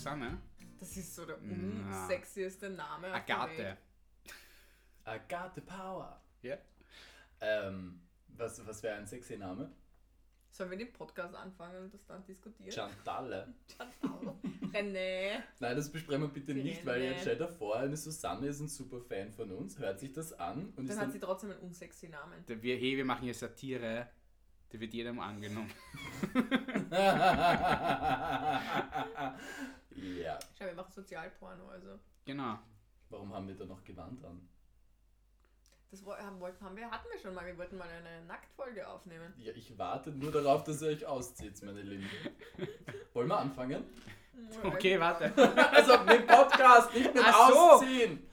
Susanne? Das ist so der unsexieste Name. Agathe. Agathe Power. Ja. Ähm, was was wäre ein sexy Name? Sollen wir den Podcast anfangen und das dann diskutieren? Chantalle. Chantal. René. Nein, das besprechen wir bitte nicht, weil jetzt stell dir vor, eine Susanne ist ein super Fan von uns, hört sich das an und ist Dann hat dann sie trotzdem einen unsexy Namen. Wir, hey, wir machen hier Satire. Der wird jedem angenommen. ja. Schau, wir machen Sozialporno, also. Genau. Warum haben wir da noch Gewand an? Das haben, wollten, haben wir, hatten wir schon mal. Wir wollten mal eine Nacktfolge aufnehmen. Ja, ich warte nur darauf, dass ihr euch auszieht, meine Lieben. Wollen wir anfangen? Okay, warte. Also mit dem Podcast, nicht mit Ach so. Ausziehen.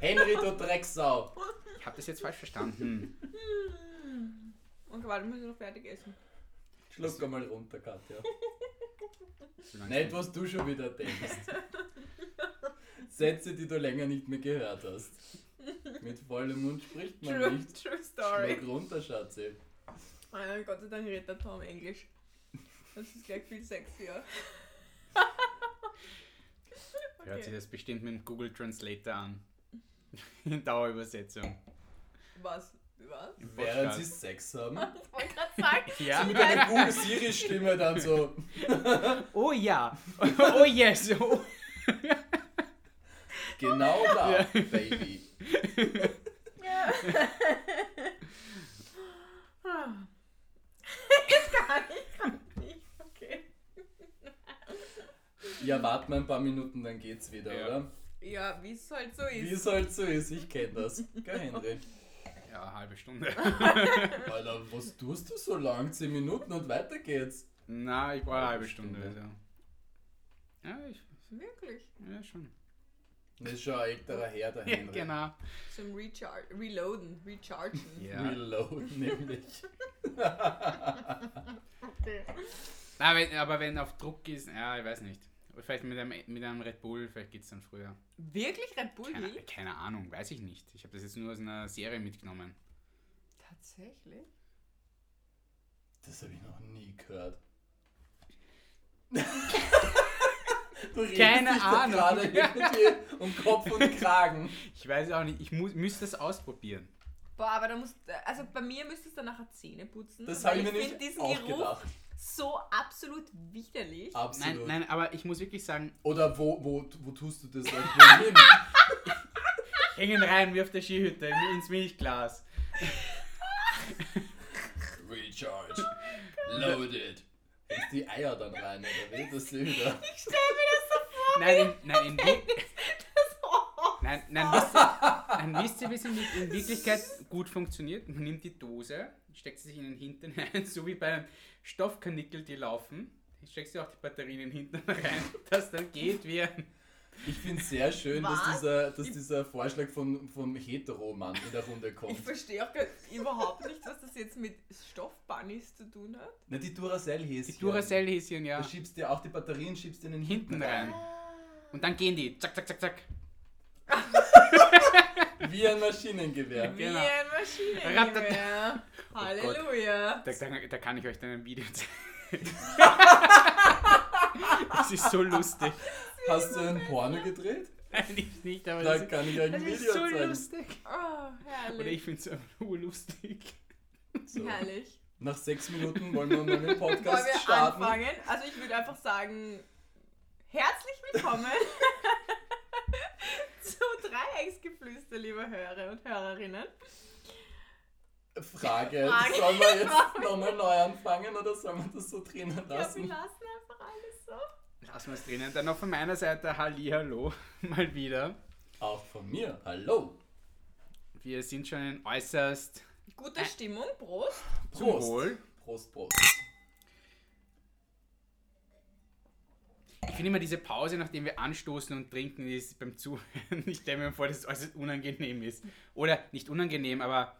Henry, du Drecksau. Ich habe das jetzt falsch verstanden. Und warte, müssen wir noch fertig essen. Schluck einmal runter, Katja. Nicht, was du schon wieder denkst. Sätze, die du länger nicht mehr gehört hast. Mit vollem Mund spricht man True, nicht. true story. Schluck runter, Schatzi. Ah, Gott sei Dank redet der Tom Englisch. Das ist gleich viel sexier. Hört sich Okay. das bestimmt mit dem Google Translator an. In Dauerübersetzung. Was? Was? Während sie Sex haben. Ich wollte gerade sagen, Ja? Mit einer Google Siri-Stimme dann so. Oh ja. Oh yes. Oh. Genau da, Baby. Jetzt kann ich kann nicht. Okay. Ja, warten wir ein paar Minuten, dann geht's wieder, Ja. oder? Ja, wie es halt so Wie ist. es halt so ist, ich kenne das. Gell, Henry? Halbe Stunde. Alter, was tust du so lang? 10 Minuten und weiter geht's. Na, ich brauche eine halbe Stunde. Stunde. Also. Ja, ich, Wirklich. ja, schon. Das ist schon ein älterer Herr, der Ja, Henry. genau. Zum Recharge, Reloaden, Rechargen. Ja. Reload, nämlich. Okay. Na, wenn, aber wenn auf Druck ist, ja, ich weiß nicht. Vielleicht mit einem, mit einem Red Bull, vielleicht geht es dann früher. Wirklich Red Bull Keine, keine Ahnung, weiß ich nicht. Ich habe das jetzt nur aus einer Serie mitgenommen. Tatsächlich? Das habe ich noch nie gehört. Keine Ahnung. gerade irgendwie um Kopf und Kragen. Ich weiß auch nicht, ich muss, müsste das ausprobieren. Boah, aber da musst also bei mir müsstest du nachher Zähne putzen. Das habe ich mir nicht diesen auch Geruch gedacht. so absolut widerlich. Absolut. Nein, nein, aber ich muss wirklich sagen, Oder wo, wo, wo tust du das hängen rein wie auf der Skihütte ins Milchglas. Recharge. Loaded. Ist die Eier dann rein, oder wie? Das wieder. Ich stell mir das so vor. Nein, in, nein, in, nein, nein, wisst ihr, nein, wisst ihr, wie es in, in Wirklichkeit gut funktioniert? Man nimmt die Dose, steckt sie sich in den Hintern rein, so wie bei einem Stoffkanickel, die laufen. Steckt sie auch die Batterien in den Hintern rein, das dann geht wie ein Ich finde es sehr schön, dass dieser, dass dieser Vorschlag von, vom Hetero-Mann in der Runde kommt. Ich verstehe auch gar überhaupt nicht, was das jetzt mit Stoffbunnies zu tun hat. Na, die Duracell-Häschen. Die Duracell-Häschen, ja. Da schiebst du ja auch die Batterien schiebst du in den Hinten Hinten rein. Und dann gehen die. Zack, zack, zack, zack. Wie ein Maschinengewehr. Genau. Wie ein Maschinengewehr. Halleluja. Da, da, da kann ich euch dann ein Video zeigen. das ist so lustig. Hast du ein Porno gedreht? Nein, ich nicht, aber Da das, kann ich das ein ist Video so zeigen. lustig. Oh, Oder ich herrlich. finde es einfach nur lustig. So. Herrlich. Nach sechs Minuten wollen wir mal den Wollen Podcast wir starten. anfangen? Also ich würde einfach sagen, herzlich willkommen zu Dreiecksgeflüster, liebe Hörer und Hörerinnen. Frage, Frage. sollen wir jetzt nochmal neu anfangen oder sollen wir das so drinnen Ja, wir lassen? lassen einfach alles so. Lassen wir es drinnen. Dann noch von meiner Seite Hallihallo. Mal wieder. Auch von mir. Hallo. Wir sind schon in äußerst Gute Stimmung, Prost. zum Prost. Wohl. Prost, Prost. Ich finde immer diese Pause, nachdem wir anstoßen und trinken, ist beim Zuhören. Ich stelle mir vor, dass es äußerst unangenehm ist. Oder nicht unangenehm, aber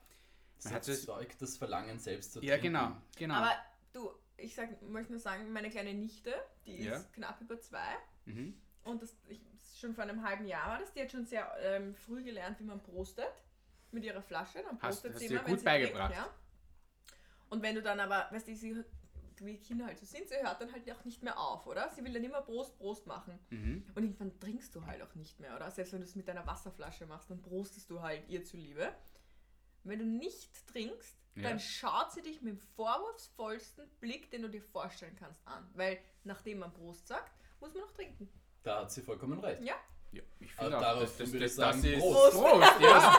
Das Man hat so- erzeugt das Verlangen selbst zu ja, trinken. genau, genau. Aber du, ich sag, möchte nur sagen, meine kleine Nichte, die ist Ja. knapp über zwei. mhm. Und das ich, schon vor einem halben Jahr war das. Die hat schon sehr ähm, früh gelernt, wie man prostet mit ihrer Flasche. Dann Hast- prostet hast sie ihr immer, wenn gut sie beigebracht. Trinkt, ja. Und wenn du dann aber, weißt du, sie wie Kinder halt so sind, sie hört dann halt auch nicht mehr auf, oder? Sie will dann immer Prost, Prost machen. Mhm. Und irgendwann trinkst du halt auch nicht mehr, oder? Selbst wenn du es mit deiner Wasserflasche machst, dann prostest du halt ihr zuliebe. Wenn du nicht trinkst, Ja. dann schaut sie dich mit dem vorwurfsvollsten Blick, den du dir vorstellen kannst, an. Weil nachdem man Prost sagt, muss man noch trinken. Da hat sie vollkommen recht. Ja? Ja, ich Aber finde auch, ich dass, das sagen, ist Prost. Prost, ja.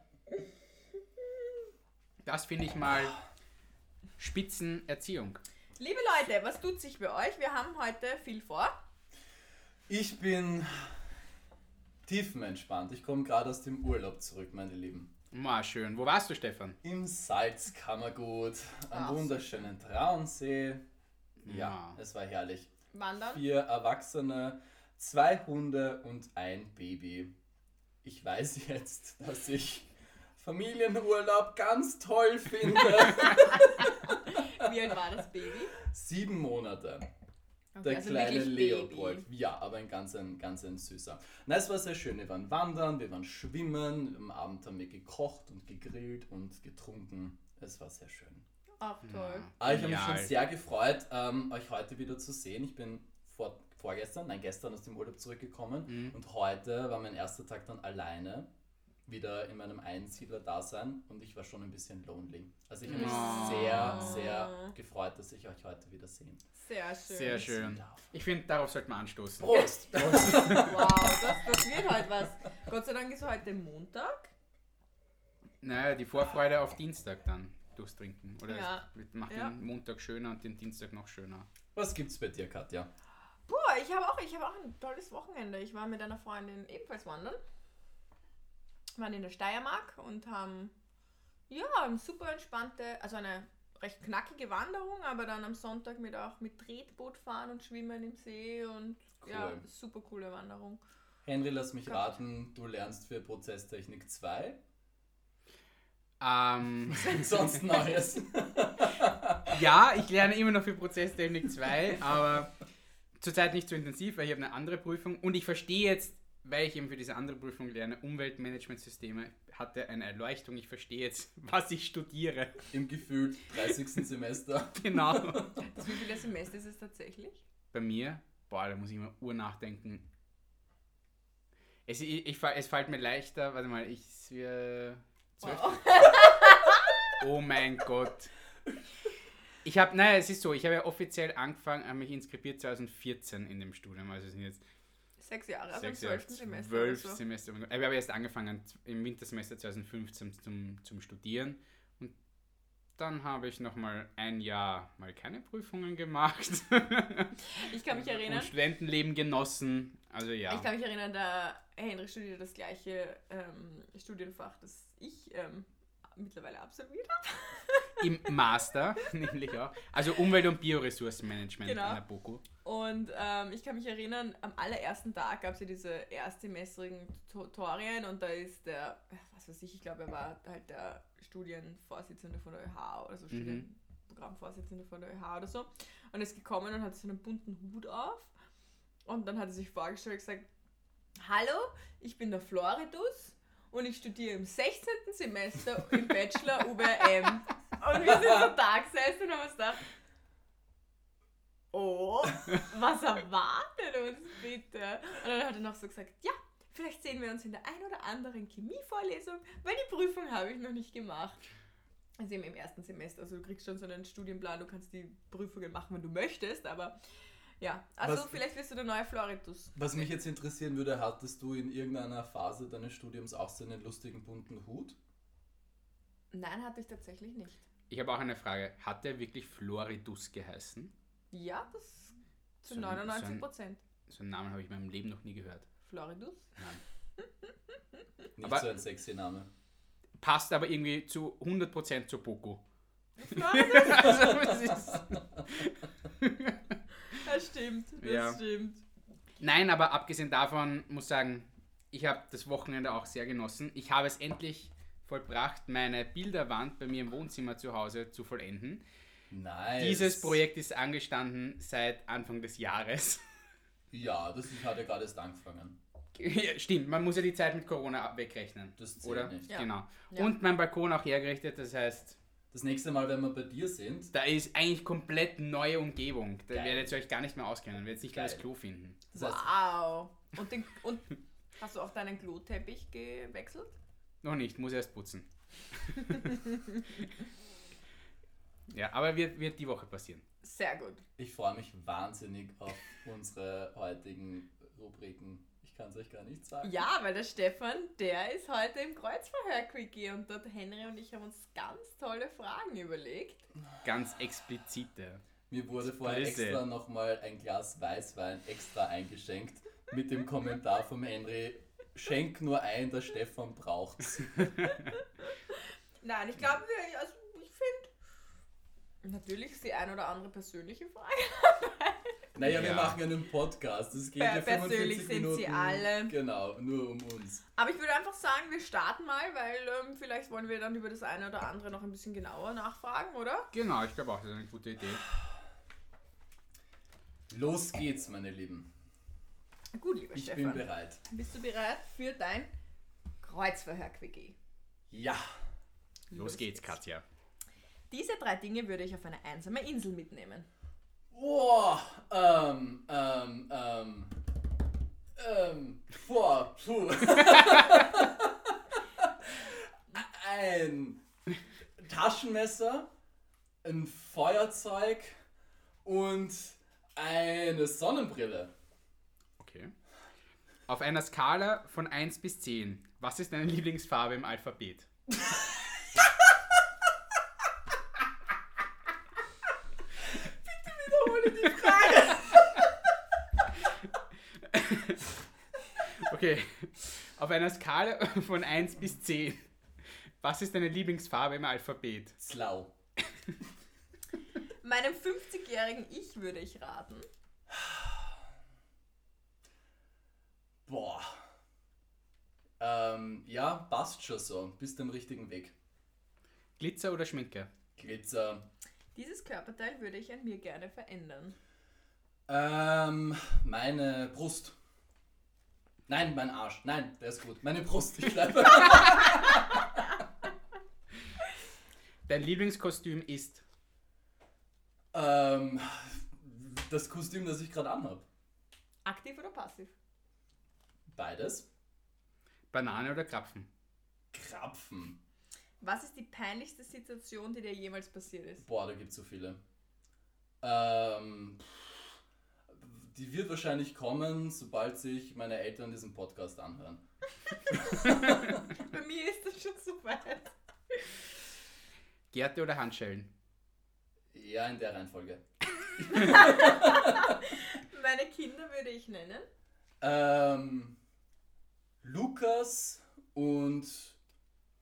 Das finde ich mal Spitzenerziehung. Liebe Leute, was tut sich bei euch? Wir haben heute viel vor. Ich bin tiefenentspannt. Ich komme gerade aus dem Urlaub zurück, meine Lieben. Ma, schön. Wo warst du, Stefan? Im Salzkammergut, am Ach, wunderschönen Traunsee. Ja, Ja. es war herrlich. Wandern. Vier Erwachsene, zwei Hunde und ein Baby. Ich weiß jetzt, dass ich Familienurlaub ganz toll finde. Wie alt war das Baby? Sieben Monate. Okay, Der also kleine Leopold. Ja, aber ein ganz, ein ganz ein süßer. Na, es war sehr schön. Wir waren wandern, wir waren schwimmen. Am Abend haben wir gekocht und gegrillt und getrunken. Es war sehr schön. Ach toll. Aber ich habe mich schon sehr gefreut, ähm, euch heute wieder zu sehen. Ich bin vor, vorgestern, nein, gestern aus dem Urlaub zurückgekommen Mhm. und heute war mein erster Tag dann alleine wieder in meinem Einsiedler-Dasein und ich war schon ein bisschen lonely. Also ich habe mich Oh. sehr, sehr gefreut, dass ich euch heute wieder sehen Sehr schön. Sehr schön. Ich finde, darauf sollte man anstoßen. Prost! Wow, das, das wird heute was. Gott sei Dank ist heute Montag. Naja, die Vorfreude auf Dienstag dann durchs Trinken. Oder Ja. es macht Ja. den Montag schöner und den Dienstag noch schöner. Was gibt's bei dir, Katja? Boah, ich habe auch, ich habe auch ein tolles Wochenende. Ich war mit einer Freundin ebenfalls wandern. Wir waren in der Steiermark und haben ja eine super entspannte, also eine recht knackige Wanderung, aber dann am Sonntag mit auch mit Tretboot fahren und schwimmen im See und ja, Cool. super coole Wanderung. Henry, lass mich Gott. raten, du lernst für Prozesstechnik 2. Ähm, Sonst Neues. ja, ich lerne immer noch für Prozesstechnik 2, aber zurzeit nicht so intensiv, weil ich habe eine andere Prüfung und ich verstehe jetzt, weil ich eben für diese andere Prüfung lerne, Umweltmanagementsysteme, hatte eine Erleuchtung. Ich verstehe jetzt, was ich studiere. Im gefühlt 30. Semester. Genau. Das, wie viele Semester ist es tatsächlich? Bei mir, boah, da muss ich mal ur nachdenken. Es, ich, ich, es fällt mir leichter, warte mal, ich. Äh, Wow. Oh mein Gott. Ich habe, naja, es ist so, ich habe ja offiziell angefangen, habe mich inskribiert 2014 in dem Studium, also es sind jetzt Sechs Jahre, also im sechs Jahre, zwölften Semester. zwölf so. Semester. Ich habe erst angefangen im Wintersemester 2015 zum, zum Studieren und dann habe ich nochmal ein Jahr mal keine Prüfungen gemacht Ich kann mich erinnern, und Studentenleben genossen. Also ja. Ich kann mich erinnern, der Henry studierte das gleiche ähm, Studienfach, das ich ähm, mittlerweile absolviert habe. Im Master, nämlich auch. Also Umwelt- und Bioressourcenmanagement Genau. an der BOKU. Und ähm, ich kann mich erinnern, am allerersten Tag gab es ja diese erstsemestrigen Tutorien und da ist der, was weiß ich, ich glaube, er war halt der Studienvorsitzende von der ÖH oder so, Mhm. Studienprogrammvorsitzende von der ÖH oder so. Und ist gekommen und hat so einen bunten Hut auf. Und dann hat er sich vorgestellt und gesagt, Hallo, ich bin der Floridus und ich studiere im 16. Semester im Bachelor UBM. Und wir sind so da gesessen und haben uns gedacht, oh, was erwartet uns bitte? Und dann hat er noch so gesagt, ja, vielleicht sehen wir uns in der ein oder anderen Chemievorlesung, weil die Prüfung habe ich noch nicht gemacht. Also eben im ersten Semester, also du kriegst schon so einen Studienplan, du kannst die Prüfungen machen, wenn du möchtest, aber ja, also Was- vielleicht wirst du der neue Floritus. Was mich jetzt interessieren würde, hattest du in irgendeiner Phase deines Studiums auch so einen lustigen bunten Hut? Nein, hatte ich tatsächlich nicht. Ich habe auch eine Frage. Hat der wirklich Floridus geheißen? Ja, das zu So ein- 99 so ein- Prozent. So einen Namen habe ich in meinem Leben noch nie gehört. Floridus? Nein. Nicht Aber- so ein sexy Name. Passt aber irgendwie zu 100% zur BOKU. Floridus? also, es ist, Das stimmt, das Ja. stimmt. Nein, aber abgesehen davon muss ich sagen, ich habe das Wochenende auch sehr genossen. Ich habe es endlich vollbracht, meine Bilderwand bei mir im Wohnzimmer zu Hause zu vollenden. Nice. Dieses Projekt ist angestanden seit Anfang des Jahres. Ja, das ist- hat ja gerade erst angefangen. Ja, Stimmt, man muss ja die Zeit mit Corona wegrechnen. Das zählt Oder? nicht. Ja. Genau. Ja. Und mein Balkon auch hergerichtet, das heißt, Das nächste Mal, wenn wir bei dir sind, Da ist eigentlich komplett neue Umgebung. Da Geil. werdet ihr euch gar nicht mehr auskennen. Werdet nicht mehr Geil. das Klo finden. das heißt, Wow. Und, den, und hast du auch deinen Kloteppich gewechselt? Noch nicht, muss erst putzen. ja, aber wird, wird die Woche passieren. Sehr gut. ich freue mich wahnsinnig auf unsere heutigen Rubriken. Ich kann es euch gar nicht sagen. Ja, weil der Stefan, der ist heute im Kreuzverhör-Quickie und dort Henry und ich haben uns ganz tolle Fragen überlegt. Ganz explizite. Mir wurde vorher Grüße. extra nochmal ein Glas Weißwein extra eingeschenkt mit dem Kommentar vom Henry. Schenk nur ein, der Stefan braucht's. Nein, ich glaube, wir- also natürlich ist die ein oder andere persönliche Frage. Naja, wir Ja. machen einen Podcast. Es geht Per- ja 45 persönlich sind Minuten. sie alle. Genau, nur um uns. Aber ich würde einfach sagen, wir starten mal, weil ähm, vielleicht wollen wir dann über das eine oder andere noch ein bisschen genauer nachfragen, oder? Genau, ich glaube auch, das ist eine gute Idee. Los geht's, meine Lieben. Gut, lieber Ich Stefan. bin bereit. Bist du bereit für dein Kreuzverhör-Quickie? Ja. Los geht's, Katja. Diese drei Dinge würde ich auf eine einsame Insel mitnehmen. Boah, ähm, ähm, ähm, ähm, boah, puh. Ein Taschenmesser, ein Feuerzeug und eine Sonnenbrille. Okay. Auf einer Skala von 1 bis 10, was ist deine Lieblingsfarbe im Alphabet? Wiederhole die Frage. Okay. Auf einer Skala von 1 bis 10, was ist deine Lieblingsfarbe im Alphabet? Slau. Meinem 50-jährigen Ich würde ich raten. Boah. Ähm, ja, passt schon so. Bist am richtigen Weg. Glitzer oder Schminke? Glitzer. Dieses Körperteil würde ich an mir gerne verändern. Ähm, meine Brust. Nein, mein Arsch. Nein, der ist gut. Meine Brust. Ich bleibe. Dein Lieblingskostüm ist ähm, das Kostüm, das ich gerade anhab. Aktiv oder passiv? Beides. Banane oder Krapfen? Krapfen. Was ist die peinlichste Situation, die dir jemals passiert ist? Boah, da gibt's so viele. Ähm, die wird wahrscheinlich kommen, sobald sich meine Eltern diesen Podcast anhören. Bei mir ist das schon so weit. Gerte oder Handschellen? Ja, in der Reihenfolge. Meine Kinder würde ich nennen. Ähm, Lukas und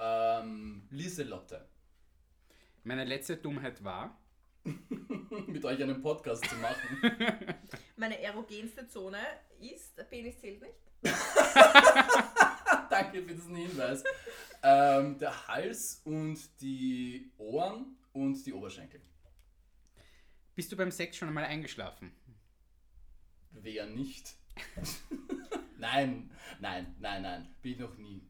ähm, Lieselotte. Meine letzte Dummheit war. Mit euch einen Podcast zu machen. Meine erogenste Zone ist, der Penis zählt nicht. Danke für diesen Hinweis. Ähm, der Hals und die Ohren und die Oberschenkel. Bist du beim Sex schon einmal eingeschlafen? Wer nicht? nein, nein, nein, nein. Bin ich noch nie.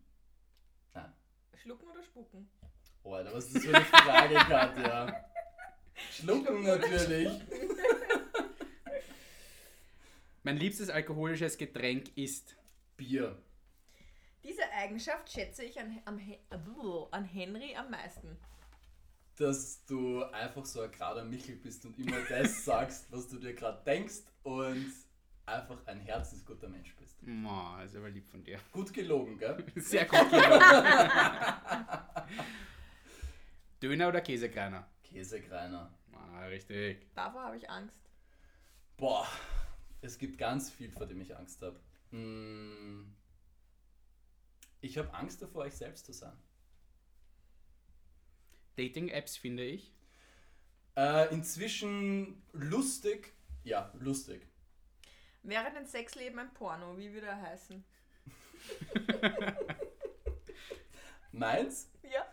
Nein. Schlucken oder spucken? Oh, Alter, was ist das für eine Frage, Katja? Schlucken natürlich. Mein liebstes alkoholisches Getränk ist. Bier. Diese Eigenschaft schätze ich an, äh, an Henry am meisten. Dass du einfach so ein gerader Michel bist und immer das sagst, was du dir gerade denkst und einfach ein herzensguter Mensch bist. Oh, ist aber lieb von dir. Gut gelogen, gell? Sehr gut gelogen. Döner oder Käsekreiner? Käsekreiner. Ah, richtig. Davor habe ich Angst. Boah, es gibt ganz viel, vor dem ich Angst habe. Hm, ich habe Angst davor, euch selbst zu sein. Dating-Apps finde ich. Äh, inzwischen lustig. Ja, lustig. Wäre dein Sexleben ein Porno, wie würde er heißen? Meins? Ja.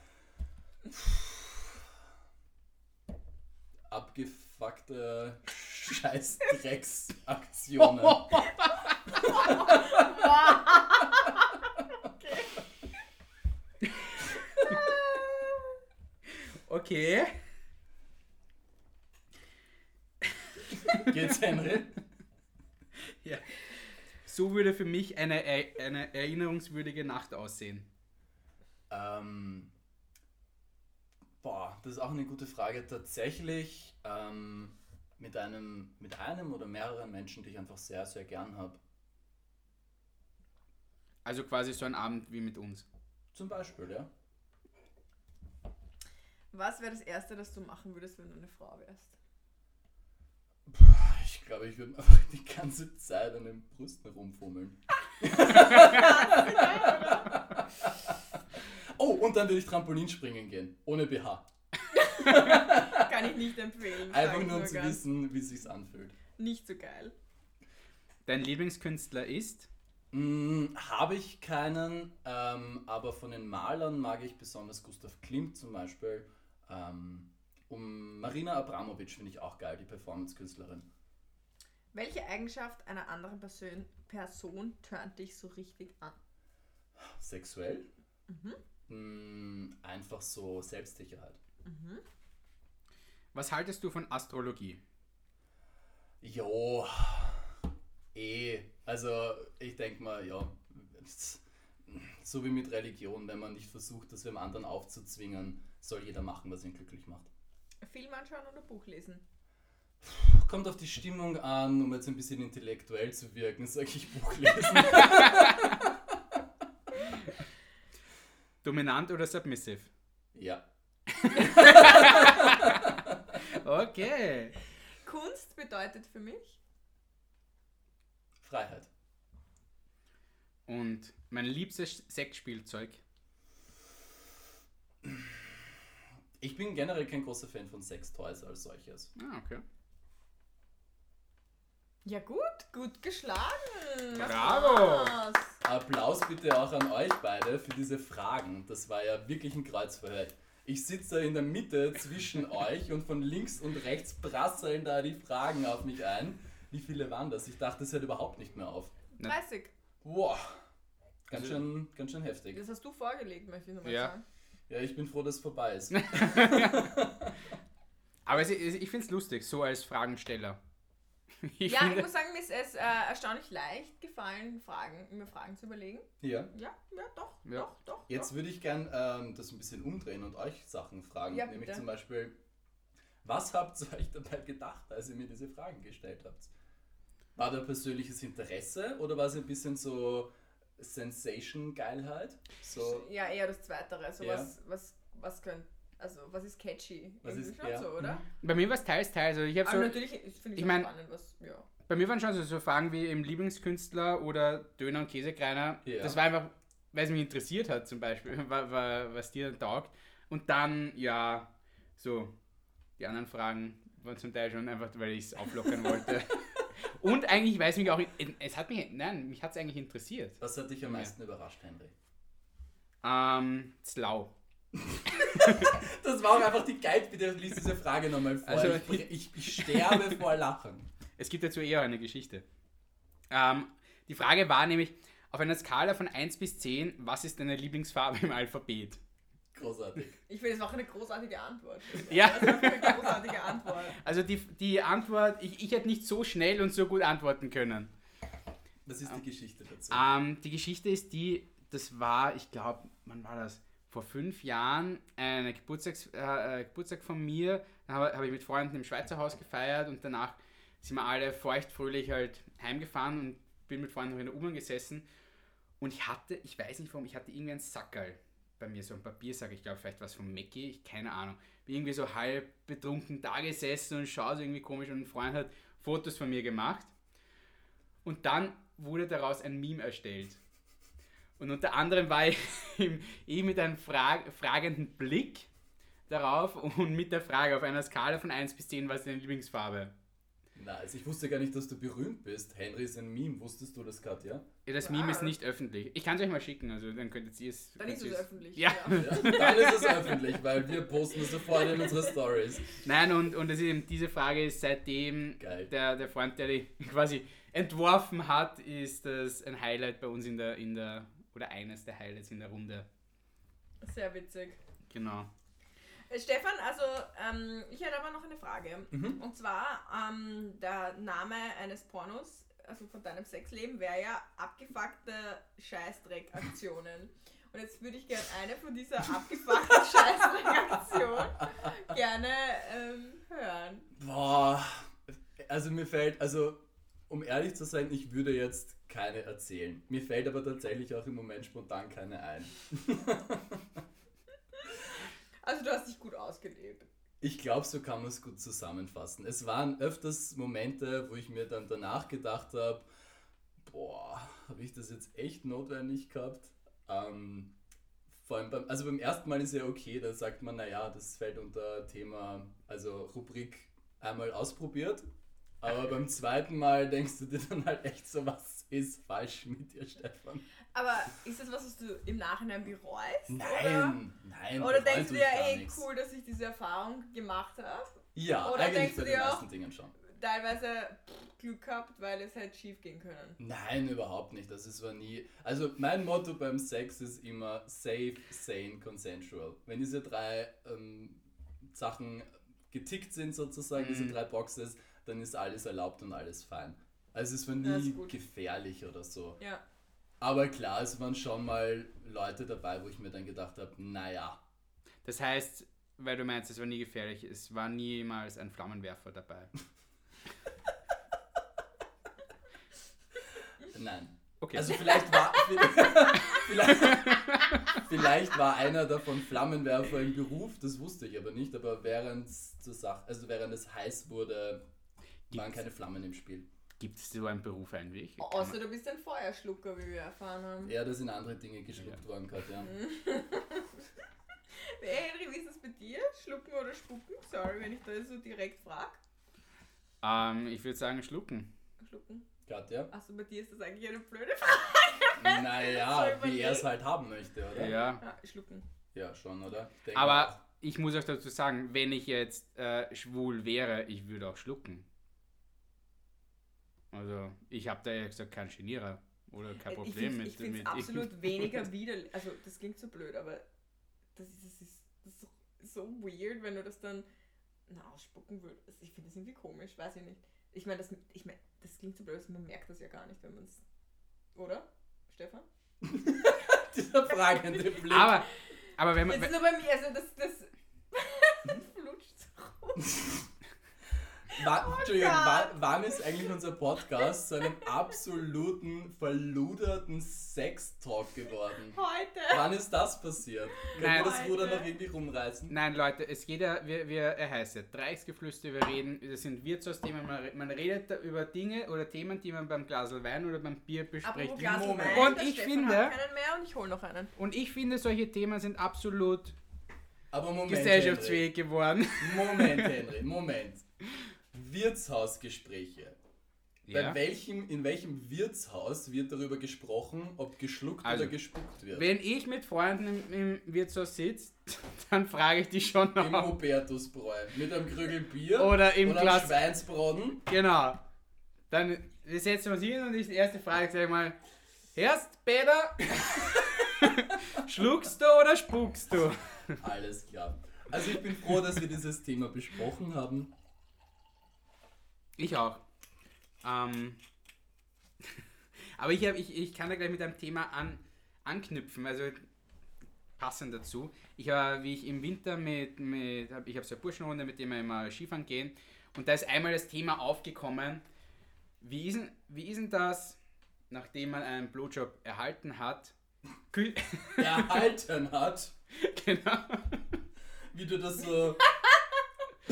Abgefuckte Scheißdrecksaktionen. Okay. Okay. Geht's, Henry? Ja. So würde für mich eine, eine erinnerungswürdige Nacht aussehen. Ähm, boah, das ist auch eine gute Frage. Tatsächlich ähm, mit, einem, mit einem oder mehreren Menschen, die ich einfach sehr, sehr gern habe. Also quasi so ein Abend wie mit uns. Zum Beispiel, ja. Was wäre das Erste, das du machen würdest, wenn du eine Frau wärst? Ich glaube, ich würde einfach die ganze Zeit an den Brüsten rumfummeln. oh, und dann würde ich Trampolinspringen gehen. Ohne BH. Kann ich nicht empfehlen. Einfach nur um zu wissen, wie es sich anfühlt. Nicht so geil. Dein Lieblingskünstler ist? Mm, Habe ich keinen, ähm, aber von den Malern mag ich besonders Gustav Klimt zum Beispiel. Ähm, um Marina Abramovic finde ich auch geil, die Performance-Künstlerin. Welche Eigenschaft einer anderen Person, Person turnt dich so richtig an? Sexuell? Mm, einfach so Selbstsicherheit. Was haltest du von Astrologie? Jo, eh. Also ich denke mal, ja, so wie mit Religion, wenn man nicht versucht, das dem anderen aufzuzwingen, soll jeder machen, was ihn glücklich macht. Film anschauen oder Buch lesen? Kommt auf die Stimmung an, um jetzt ein bisschen intellektuell zu wirken, sage ich Buch lesen. Dominant oder submissive? ja. Okay. Kunst bedeutet für mich Freiheit. Und mein liebstes Sexspielzeug? Ich bin generell kein großer Fan von Sextoys als solches. Ah, okay. Ja gut, gut geschlagen. Bravo. Applaus. Applaus bitte auch an euch beide für diese Fragen. Das war ja wirklich ein Kreuzverhör. Ich sitze da in der Mitte zwischen euch und von links und rechts prasseln da die Fragen auf mich ein. Wie viele waren das? Ich dachte, das hört überhaupt nicht mehr auf. 30. Wow. Ganz Also- schön, ganz schön heftig. Das hast du vorgelegt, möchte ich nochmal Ja. sagen. Ja, ich bin froh, dass es vorbei ist. Aber es, es, ich finde es lustig, so als Fragensteller. Ich ja, finde, ich muss sagen, mir ist es äh, erstaunlich leicht gefallen, Fragen, mir Fragen zu überlegen. Ja. Ja, ja, doch, Ja. doch, doch. Jetzt doch. würde ich gern ähm, das ein bisschen umdrehen und euch Sachen fragen. Ja, Nämlich bitte. zum Beispiel, was habt ihr euch dabei gedacht, als ihr mir diese Fragen gestellt habt? War da persönliches Interesse oder war es ein bisschen so Sensation-Geilheit? So, Ja, eher das Zweitere. So Ja. was, was, was könnt, also was ist catchy? Was Irgendwie ist- schon ja, so, oder? mhm. bei mir war es teils, teils. Also ich habe Aber so, natürlich finde ich, ich auch mein- spannend, was, ja. bei mir waren schon so, so Fragen wie im Lieblingskünstler oder Döner und Käsekreiner. Ja. Das war einfach, weil es mich interessiert hat zum Beispiel, wa- wa- was dir dann taugt. Und dann, ja, so, die anderen Fragen waren zum Teil schon einfach, weil ich es auflockern wollte. Und eigentlich, weil es mich auch, es hat mich, nein, mich hat es eigentlich interessiert. was hat dich am Ja. meisten überrascht, Henry? Ähm, Zlau. Das war auch einfach die Geil, bitte lies diese Frage nochmal vor. Also- ich, ich, ich sterbe vor Lachen. Es gibt dazu eher eine Geschichte. Ähm, die Frage war nämlich, auf einer Skala von 1 bis 10, was ist deine Lieblingsfarbe im Alphabet? Großartig. Ich finde, es war auch eine großartige Antwort. Ja. Das war eine großartige Antwort. Also die, die Antwort, ich, ich hätte nicht so schnell und so gut antworten können. Was ist die Geschichte dazu? Ähm, die Geschichte ist die, das war, ich glaube, wann war das? Vor fünf Jahren ein Geburtstags, äh, äh, Geburtstag von mir. Da habe hab ich mit Freunden im Schweizer Haus gefeiert und danach sind wir alle feuchtfröhlich halt heimgefahren und bin mit Freunden noch in der U-Bahn gesessen. Und ich hatte, ich weiß nicht warum, ich hatte irgendwie einen Sackerl bei mir, so ein Papiersack, ich glaube vielleicht was von Mackie, ich keine Ahnung. Bin irgendwie so halb betrunken da gesessen und schaue so irgendwie komisch und ein Freund hat Fotos von mir gemacht. Und dann wurde daraus ein Meme erstellt. Und unter anderem war ich im- eh mit einem frag fragenden Blick darauf und mit der Frage auf einer Skala von 1 bis 10, was ist deine Lieblingsfarbe? Nice. Ich wusste gar nicht, dass du berühmt bist. Henry ist ein Meme. Wusstest du das gerade, ja? Ja, das Wow. Meme ist nicht öffentlich. Ich kann es euch mal schicken, also dann könntet ihr es. Dann ist es öffentlich. Ja. ja? Dann ist es öffentlich, weil wir posten es sofort in unsere Stories. Nein, und, und das ist eben, diese Frage ist seitdem Geil. der, der Freund, der die quasi entworfen hat, ist das ein Highlight bei uns in der, in der, oder eines der Highlights in der Runde. Sehr witzig. Genau. Äh, Stefan, also ähm, ich hätte aber noch eine Frage. Mhm. Und zwar, ähm, der Name eines Pornos, also von deinem Sexleben, wäre ja abgefuckte Scheißdreck-Aktionen. Und jetzt würde ich gerne eine von dieser abgefuckten Scheißdreck-Aktion gerne ähm, hören. Boah, also mir fällt, also um ehrlich zu sein, ich würde jetzt keine erzählen. Mir fällt aber tatsächlich auch im Moment spontan keine ein. Also du hast dich gut ausgelebt. Ich glaube, so kann man es gut zusammenfassen. Es waren öfters Momente, wo ich mir dann danach gedacht habe, boah, habe ich das jetzt echt notwendig gehabt? Ähm, vor allem beim, also beim ersten Mal ist ja okay, da sagt man, naja, das fällt unter Thema, also Rubrik einmal ausprobiert. Aber beim zweiten Mal denkst du dir dann halt echt so, was ist falsch mit dir, Stefan? Aber ist das was, was du im Nachhinein bereust? Nein, nein. Oder, oder bereuen denkst du dir, ey, nichts. cool, dass ich diese Erfahrung gemacht habe? Ja, Oder eigentlich denkst bei du den dir auch- meisten Dingen schon. Teilweise Glück gehabt, weil es hätte schief gehen können. Nein, überhaupt nicht. Das ist war nie. Also mein Motto beim Sex ist immer safe, sane, consensual. Wenn diese drei ähm, Sachen getickt sind sozusagen, diese Mhm. drei Boxes, dann ist alles erlaubt und alles fein. Also es war nie gefährlich oder so. Ja. Aber klar, es waren schon mal Leute dabei, wo ich mir dann gedacht habe, naja, Das heißt, weil du meinst, es war nie gefährlich, es war niemals ein Flammenwerfer dabei. nein. Okay. Also vielleicht war vielleicht, vielleicht war einer davon Flammenwerfer im Beruf, das wusste ich aber nicht, aber während zur Sache, also während es heiß wurde, waren Gibt's- keine Flammen im Spiel. Gibt es so einen Beruf eigentlich? Kann Außer du bist ein Feuerschlucker, wie wir erfahren haben. Ja, da sind andere Dinge geschluckt worden gerade, ja. Hey, Henry, wie ist das bei dir? Schlucken oder spucken? Sorry, wenn ich da so direkt frage. Ähm, ich würde sagen, schlucken. Schlucken. Katja? Achso, bei dir ist das eigentlich eine blöde Frage. Naja, So wie er es halt haben möchte, oder? Ja. Ja, schlucken. Ja, schon, oder? Ich denke Aber ich muss auch dazu sagen, wenn ich jetzt äh, schwul wäre, ich würde auch schlucken. Also, ich habe da ehrlich gesagt keinen Genierer oder kein ich Problem finde mit. ich find's mit absolut weniger widerlich. Also, das klingt so blöd, aber das ist, das ist, das ist so- so weird, wenn du das dann na, ausspucken würdest. Also, Ich finde das irgendwie komisch, weiß ich nicht. Ich meine, das, ich mein, das klingt so blöd, also man merkt das ja gar nicht, wenn man es. Oder? Stefan? Dieser fragende Blick. aber, aber wenn man. Jetzt nur bei mir, also das, das flutscht so rum. War, Entschuldigung, Gott. war, wann ist eigentlich unser Podcast zu einem absoluten, verluderten Sex-Talk geworden? Heute. Wann ist das passiert? Könnt Nein. ihr das Ruder noch irgendwie rumreißen? Nein, Leute, es geht ja, wir, wir, er heißt ja Dreiecksgeflüster, wir reden, das sind Wirtshausthemen, man, man redet da über Dinge oder Themen, die man beim Glas Wein oder beim Bier bespricht. Apropos Moment. Wein, Und ich Stefan finde- hat keinen mehr und ich hole noch einen. Und ich finde, solche Themen sind absolut Aber Moment, gesellschaftsfähig geworden. Moment, Henry, Moment. Wirtshausgespräche. Bei Ja. welchem, in welchem Wirtshaus wird darüber gesprochen, ob geschluckt Also, oder gespuckt wird? Wenn ich mit Freunden im, im Wirtshaus sitze, dann frage ich die schon Im noch. Hubertusbräu. Mit einem Krügel Bier Oder im oder Glas. Schweinsbraten. Genau. Dann setzen wir uns hin und ich die erste Frage sage mal: Hörst, Peter? Schluckst du oder spuckst du? Alles klar. Also ich bin froh, dass wir dieses Thema besprochen haben. Ich auch. Ähm, aber ich, hab, ich, ich kann da gleich mit einem Thema an, anknüpfen, also passend dazu. Ich war, wie ich im Winter mit, mit ich habe so eine Burschenrunde, mit dem wir immer Skifahren gehen und da ist einmal das Thema aufgekommen, wie ist, denn- wie ist denn das, nachdem man einen Blowjob erhalten hat, Erhalten hat, genau, wie du das so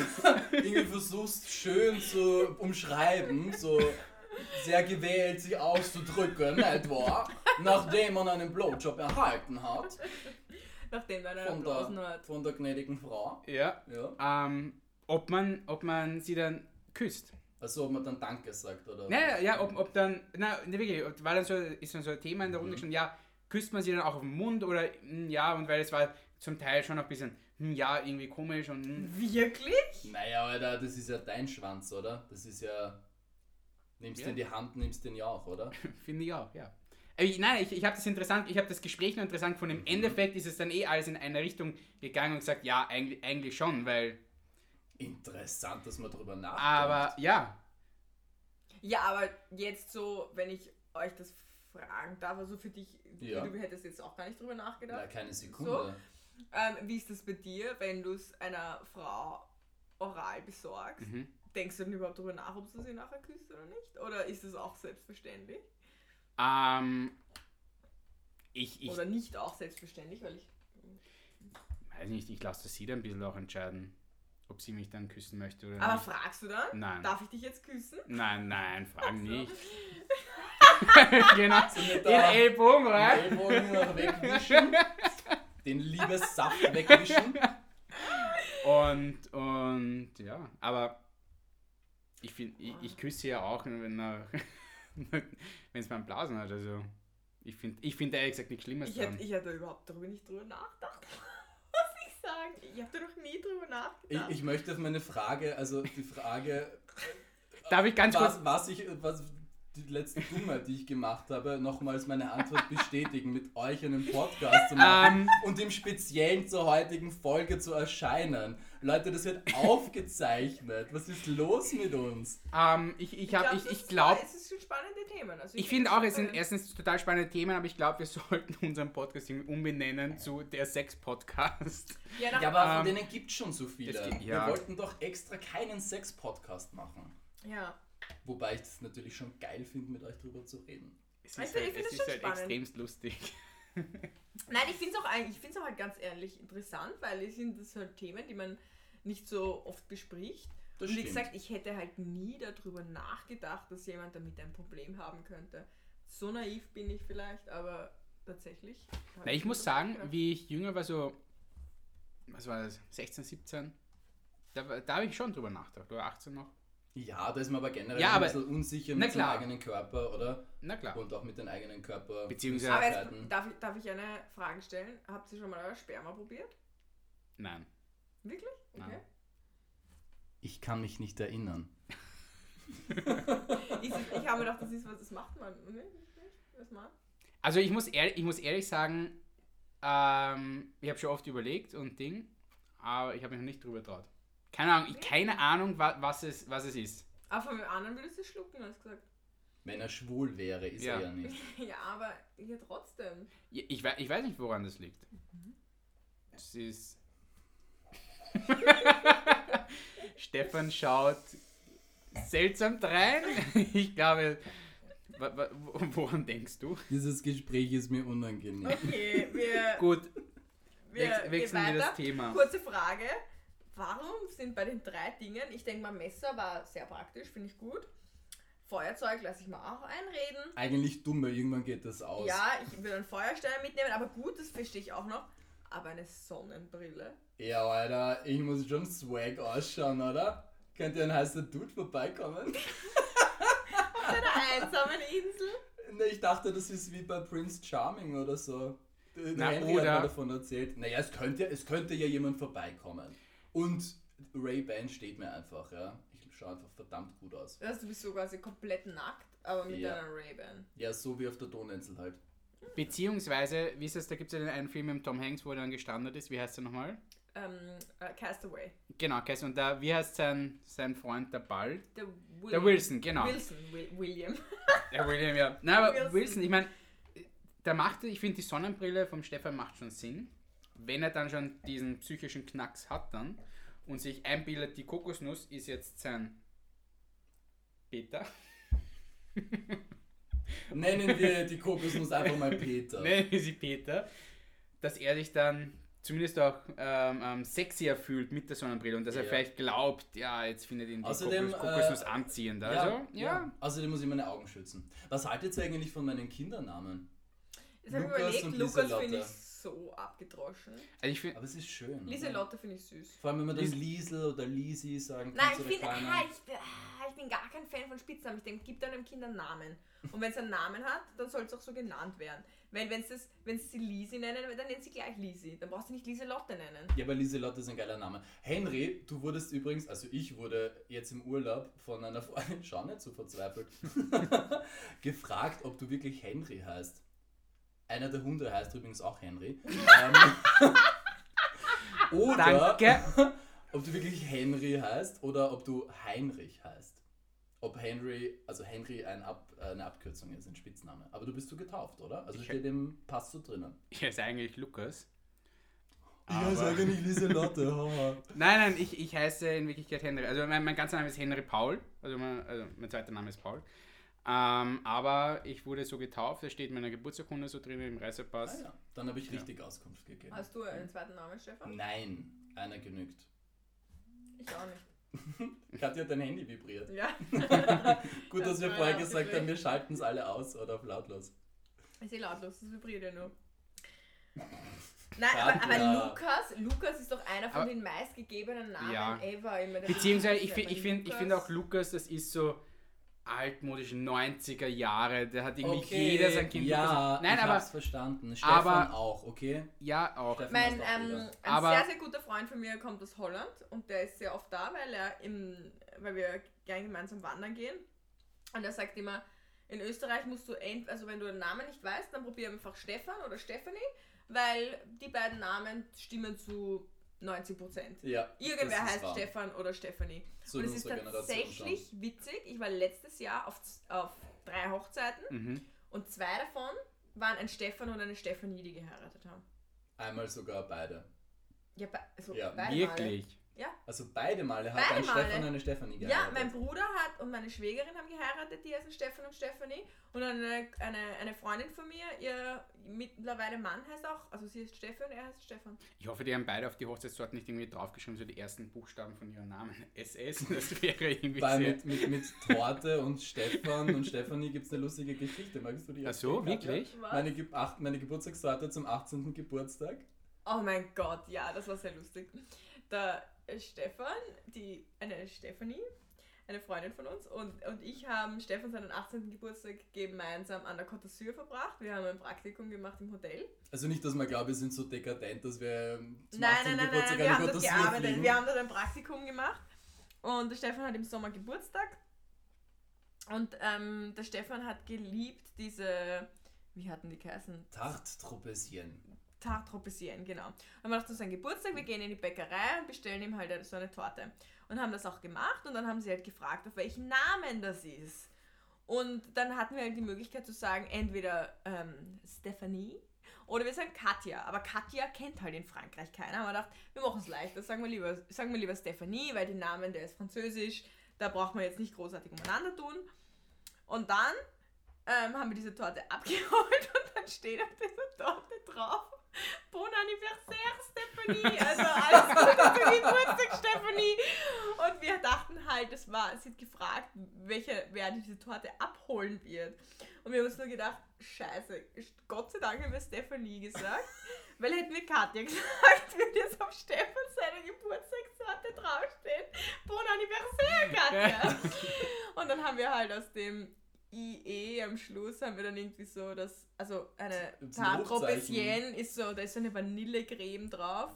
irgendwie versuchst schön zu umschreiben, so sehr gewählt sich auszudrücken, wahr? Nachdem man einen Blowjob erhalten hat Nachdem er einen von der, hat. von der gnädigen Frau. ja, Ja. ähm, ob, man, ob man sie dann küsst. Also ob man dann Danke sagt, oder? Naja, ja, ob, ob dann, na, ne, wirklich, war dann so, ist dann so ein Thema in der Runde Mhm. schon, ja, küsst man sie dann auch auf den Mund oder, hm, ja, und weil es war zum Teil schon ein bisschen, hm, ja, irgendwie komisch und, hm, Wirklich? Naja, Alter, das ist ja dein Schwanz, oder? Das ist ja. Nimmst Ja. den in die Hand, nimmst den ja auch, oder? finde ich auch, ja. Ich, nein, ich, ich habe das interessant, ich habe das Gespräch noch interessant gefunden. Mhm. Im Endeffekt ist es dann eh alles in eine Richtung gegangen und gesagt, ja, eigentlich, eigentlich schon, weil. Interessant, dass man darüber nachdenkt. Aber ja, Ja, aber jetzt so, wenn ich euch das fragen darf, also für dich, Ja. du hättest jetzt auch gar nicht drüber Na, nachgedacht. keine Sekunde. Ähm, wie ist das bei dir, wenn du es einer Frau oral besorgst? mhm. Denkst du denn überhaupt darüber nach, ob du sie nachher küsst oder nicht? Oder ist das auch selbstverständlich? ähm, ich, ich oder nicht auch selbstverständlich, weil ich. weiß nicht, ich lasse sie dann ein bisschen auch entscheiden, ob sie mich dann küssen möchte oder Aber nicht. fragst du dann? Nein. Darf ich dich jetzt küssen? Nein, nein, fragen so. nicht. genau, den Ellbogen rein. Ellbogen noch wegwischen. Den Liebessaft wegwischen. Und, und ja, aber ich finde, ich, ich küsse ja auch, wenn wenn es beim Blasen hat. Also ich finde, ich finde ehrlich gesagt nichts Schlimmes Ich dran. hätte, ich hätte überhaupt darüber nicht drüber nachgedacht. Muss ich sagen. Ich habe da noch nie drüber Ich, nachgedacht. ich möchte auf meine Frage, also die Frage, Darf ich ganz kurz? was, was ich, was die letzte Dummheit, die ich gemacht habe, nochmals meine Antwort bestätigen, mit euch einen Podcast zu machen Ähm, und im Speziellen zur heutigen Folge zu erscheinen. Leute, das wird aufgezeichnet. Was ist los mit uns? ähm, ich ich, hab, ich, ich glaube, Es schon spannende Themen. Also ich finde auch, es sind erstens total spannende Themen, aber ich glaube, wir sollten unseren Podcast irgendwie umbenennen zu der Sex-Podcast. Ja, Ja, aber von Ähm, denen gibt es schon so viele. gibt- ja. Wir wollten doch extra keinen Sex-Podcast machen. ja. Wobei ich das natürlich schon geil finde, mit euch drüber zu reden. Es ist halt, es das ist halt extremst lustig. Nein, ich finde es auch eigentlich, ich finde es auch halt ganz ehrlich interessant, weil es sind das halt Themen, die man nicht so oft bespricht. Das Und wie stimmt. gesagt, ich hätte halt nie darüber nachgedacht, dass jemand damit ein Problem haben könnte. So naiv bin ich vielleicht, aber tatsächlich. Na, ich muss sagen, gedacht. wie ich jünger war, so, was war das, 16, 17, da, da habe ich schon drüber nachgedacht, oder 18 noch. Ja, da ist man aber generell Ja, ein aber- bisschen unsicher mit klar. eigenen Körper, oder? Na klar. Und auch mit den eigenen Körper. Beziehungsweise- Aber jetzt darf ich, darf ich eine Frage stellen. Habt ihr schon mal euer Sperma probiert? Nein. Wirklich? Okay. Nein. Ich kann mich nicht erinnern. Ich, ich habe mir gedacht, das ist was, das macht man. Okay, was man? Also ich muss, ehrlich, ich muss ehrlich sagen, ähm, ich habe schon oft überlegt und Ding, aber ich habe mich noch nicht drüber traut. Keine Ahnung, ich, keine Ahnung, wa, was, es, was es ist. Aber von dem anderen würdest du schlucken, hast du gesagt. Wenn er schwul wäre, ist Ja. er ja nicht. Ja, aber hier trotzdem. Ich, ich, wei- ich weiß nicht, woran das liegt. Es ist... Stefan schaut seltsam drein. Ich glaube, woran denkst du? Dieses Gespräch ist mir unangenehm. Okay, wir, Gut, wir wechseln wir das. Thema. Kurze Frage. Warum sind bei den drei Dingen, ich denke mal, Messer war sehr praktisch, finde ich gut. Feuerzeug lasse ich mir auch einreden. Eigentlich dumm, weil irgendwann geht das aus. Ja, ich würde einen Feuerstein mitnehmen, aber gut, das verstehe ich auch noch. Aber eine Sonnenbrille. Ja, Alter, ich muss schon swag ausschauen, oder? Könnte ein heißer Dude vorbeikommen? Auf einer einsamen Insel. Ne, ich dachte, das ist wie bei Prince Charming oder so. Der Na, Henry oder- hat mir davon erzählt. Naja, es könnte, es könnte ja jemand vorbeikommen. Und Ray-Ban steht mir einfach, ja. Ich schaue einfach verdammt gut aus. Also, du bist so quasi komplett nackt, aber mit Ja. einer Ray-Ban. Ja, so wie auf der Donauinsel halt. Beziehungsweise, wie ist es, da gibt es ja den einen Film mit Tom Hanks, wo er dann gestrandet ist. Wie heißt er nochmal? Ähm, äh, Castaway. Genau, Cass. Und da, wie heißt sein, sein Freund, der Ball? Der, Will Der Wilson, genau. Wilson, Will William. Der William, ja. Nein, aber Wilson. Wilson, ich meine, der macht, ich finde, die Sonnenbrille vom Stefan macht schon Sinn. Wenn er dann schon diesen psychischen Knacks hat dann und sich einbildet, die Kokosnuss ist jetzt sein Peter. Nennen wir die Kokosnuss einfach mal Peter. Nennen wir sie Peter. Dass er sich dann zumindest auch ähm, ähm, sexier fühlt mit der Sonnenbrille und dass er Ja. vielleicht glaubt, ja, jetzt findet ihn die Außerdem, Kokos, Kokosnuss äh, anziehend. Also, ja. Außerdem muss ich meine Augen schützen. Was haltet ihr eigentlich von meinen Kindernamen? Jetzt habe ich Lukas überlegt, und Lukas finde ich so abgedroschen. Also ich finde, Aber es ist schön. Lieselotte finde ich süß. Vor allem, wenn man dann Lies- Liesel oder Lisi sagen Nein, kannst ich keiner. ah, ich, bin- ah, ich bin gar kein Fan von Spitznamen. Ich denke, gib deinem Kind einen Namen. Und wenn es einen Namen hat, dann soll es auch so genannt werden. Weil wenn es wenn sie Lisi nennen, dann nennt sie gleich Lisi. Dann brauchst du nicht Lieselotte nennen. Ja, aber Lieselotte ist ein geiler Name. Henry, du wurdest übrigens, also ich wurde jetzt im Urlaub von einer Freundin, schau nicht so verzweifelt, gefragt, ob du wirklich Henry heißt. Einer der Hunde heißt übrigens auch Henry. ähm, oder Danke. ob du wirklich Henry heißt oder ob du Heinrich heißt. Ob Henry, also Henry ein Ab, eine Abkürzung ist, ein Spitzname. Aber du bist du getauft, oder? Also Ich- steht im Pass so drinnen. Ich heiße eigentlich Lukas. Ja, sage nicht Lieselotte, haha. Nein, nein, ich, ich heiße in Wirklichkeit Henry. Also mein, mein ganzer Name ist Henry Paul. Also mein, also mein zweiter Name ist Paul. Ähm, aber ich wurde so getauft, da steht in meiner Geburtsurkunde so drin im Ah, Reisepass. ja. Dann habe ich richtig Auskunft gegeben. Hast du einen zweiten Namen, Stefan? Nein, einer genügt. Ich auch nicht. Katja hat dein Handy vibriert. Ja. Gut, Das dass wir vorher ja gesagt haben, wir schalten es alle aus oder auf lautlos. Ich sehe lautlos, das vibriert ja nur. Nein, aber, aber. Lukas, Lukas ist doch einer von Aber- den meistgegebenen Namen Ja. ever. Beziehungsweise ich finde ich der find, ich find auch Lukas, das ist so altmodisch 90er Jahre. Da hat irgendwie jeder sein Kind ja. Nein, ich aber hab's verstanden. Stefan aber- auch, okay? ja auch. Stefan Mein auch ähm, ein Aber- sehr, sehr guter Freund von mir kommt aus Holland und der ist sehr oft da, weil er im, weil wir gerne gemeinsam wandern gehen. Und er sagt immer, in Österreich musst du ent, also wenn du den Namen nicht weißt, dann probier einfach Stefan oder Stephanie, weil die beiden Namen stimmen zu 90 Prozent. Ja, Irgendwer heißt wahr. Stefan oder Stephanie. So und es ist tatsächlich witzig. Ich war letztes Jahr auf, auf drei Hochzeiten Mhm. und zwei davon waren ein Stefan und eine Stephanie, die geheiratet haben. Einmal sogar beide. Ja, be also Ja, beide Male. Wirklich. Also beide Male hat Beide ein Male. Stefan und eine Stefanie Ja, geheiratet. mein Bruder hat und meine Schwägerin haben geheiratet, die heißen Stefan und Stephanie. Und eine, eine, eine Freundin von mir, ihr mittlerweile Mann heißt auch, also sie ist Stefan, er heißt Stefan. Ich hoffe, die haben beide auf die Hochzeitstorte nicht irgendwie draufgeschrieben, so die ersten Buchstaben von ihrem Namen. SS, das wäre irgendwie Weil mit, mit, mit Torte und Stefan und Stefanie gibt es eine lustige Geschichte. Magst du die Ach so, wirklich? Meine, Ge acht, meine Geburtstagstorte zum 18. Geburtstag. Oh mein Gott, ja, das war sehr lustig. Äh, Stefan, die, eine Stephanie, eine Freundin von uns und, und ich haben Stefan seinen 18. Geburtstag gemeinsam an der Côte d'Azur verbracht. Wir haben ein Praktikum gemacht im Hotel. Also nicht, dass man glaubt, wir sind so dekadent, dass wir zum Nein, 18. nein, nein, Geburtstag nein, wir eine haben dort gearbeitet. fliegen. Wir haben dort ein Praktikum gemacht und der Stefan hat im Sommer Geburtstag und ähm, der Stefan hat geliebt diese, wie hatten die geheißen? Tarte Tropezien. Tarte Tropezien, genau. Und wir dachten, sein Geburtstag, wir gehen in die Bäckerei und bestellen ihm halt so eine Torte. Und haben das auch gemacht und dann haben sie halt gefragt, auf welchen Namen das ist. Und dann hatten wir halt die Möglichkeit zu sagen, entweder ähm, Stephanie oder wir sagen Katja. Aber Katja kennt halt in Frankreich keiner. Haben wir gedacht, wir machen es leichter, sagen wir, lieber, sagen wir lieber Stephanie, weil die Namen, der ist französisch, da braucht man jetzt nicht großartig umeinander tun. Und dann ähm, haben wir diese Torte abgeholt und dann steht auf dieser Torte drauf Bon anniversaire, Stephanie! Also alles Gute zum Geburtstag, Stephanie! Und wir dachten halt, das war, sie hat gefragt, welche, wer diese Torte abholen wird. Und wir haben uns nur gedacht, scheiße, Gott sei Dank haben wir Stephanie gesagt, weil hätten wir Katja gesagt, würde jetzt auf Stefan seiner Geburtstagstorte draufstehen, Bon anniversaire, Katja! Und dann haben wir halt aus dem IE am Schluss haben wir dann irgendwie so das, also eine Tarte. Tropezien ist so, da ist so eine Vanillecreme drauf.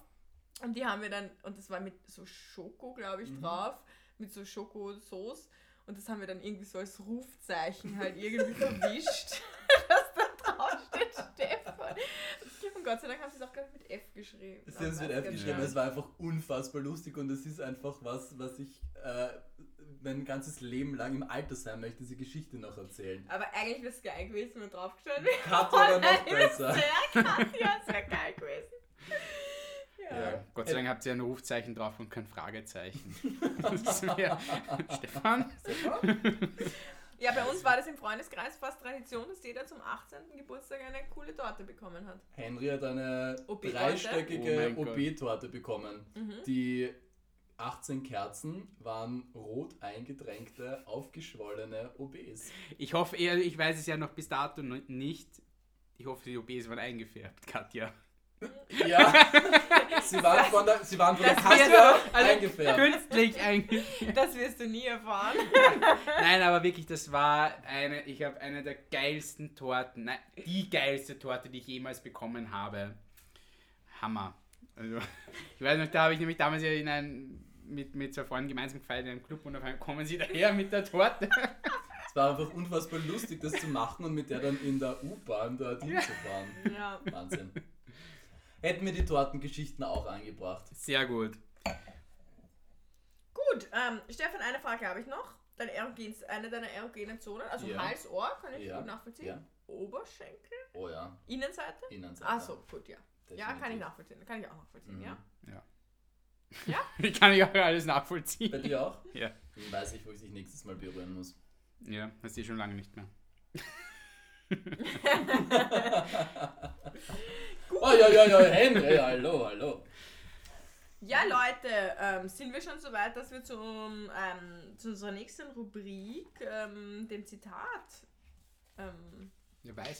Und die haben wir dann, und das war mit so Schoko, glaube ich, Mhm. drauf, mit so Schokosauce. Und das haben wir dann irgendwie so als Rufzeichen halt irgendwie verwischt, dass da drauf steht Stefan. Und Gott sei Dank haben sie es auch, glaube ich, mit F geschrieben. Sie haben es mit F geschrieben, gar es war einfach unfassbar lustig und es ist einfach was, was ich äh, mein ganzes Leben lang im Alter sein möchte, diese Geschichte noch erzählen. Aber eigentlich wäre es geil gewesen, wenn draufgestanden wäre. Katja war noch besser. Sehr Katja, es wäre geil gewesen. Ja. Ja, Gott sei Dank habt ihr ein Rufzeichen drauf und kein Fragezeichen. Das wär- Stefan? Ja, bei uns war das im Freundeskreis fast Tradition, dass jeder zum 18. Geburtstag eine coole Torte bekommen hat. Henry hat eine OP-Torte? dreistöckige Oh mein Gott. OB-Torte bekommen. Mhm. Die 18 Kerzen waren rot eingedrängte, aufgeschwollene OBs. Ich hoffe eher, ich weiß es ja noch bis dato noch nicht. Ich hoffe, die OBs waren eingefärbt, Katja. Ja, sie waren von der, sie waren von der Das Kasse also eingefärbt. Künstlich eingefärbt. Das wirst du nie erfahren. Nein, aber wirklich, das war eine, ich habe eine der geilsten Torten, nein, die geilste Torte, die ich jemals bekommen habe. Hammer. Also, ich weiß noch, da habe ich nämlich damals ja in ein, mit, mit zwei Freunden gemeinsam gefeiert in einem Club und auf einmal kommen sie daher mit der Torte. Es war einfach unfassbar lustig, das zu machen und mit der dann in der U-Bahn dorthin zu fahren. Ja. Wahnsinn. Hätten wir die Tortengeschichten auch angebracht. Sehr gut. Gut, ähm, Stefan, eine Frage habe ich noch. Deine erogen, eine deiner erogenen Zonen, also Ja. Hals, Ohr, kann ich Ja. gut nachvollziehen. Ja. Oberschenkel, Oh ja, Innenseite. Innenseite. Achso, gut, ja. Ja, kann ich Definitiv. nachvollziehen. Kann ich auch nachvollziehen, Mhm. ja. Ich kann ich auch alles Bei nachvollziehen. dir auch? Ja. Dann weiß ich, wo ich dich nächstes Mal berühren muss. Ja, das ist schon lange nicht mehr. Oh ja, ja, ja, Henry, hallo, hallo. Ja, Leute, ähm, sind wir schon so weit, dass wir zum, ähm, zu unserer nächsten Rubrik, ähm, dem Zitat, ähm,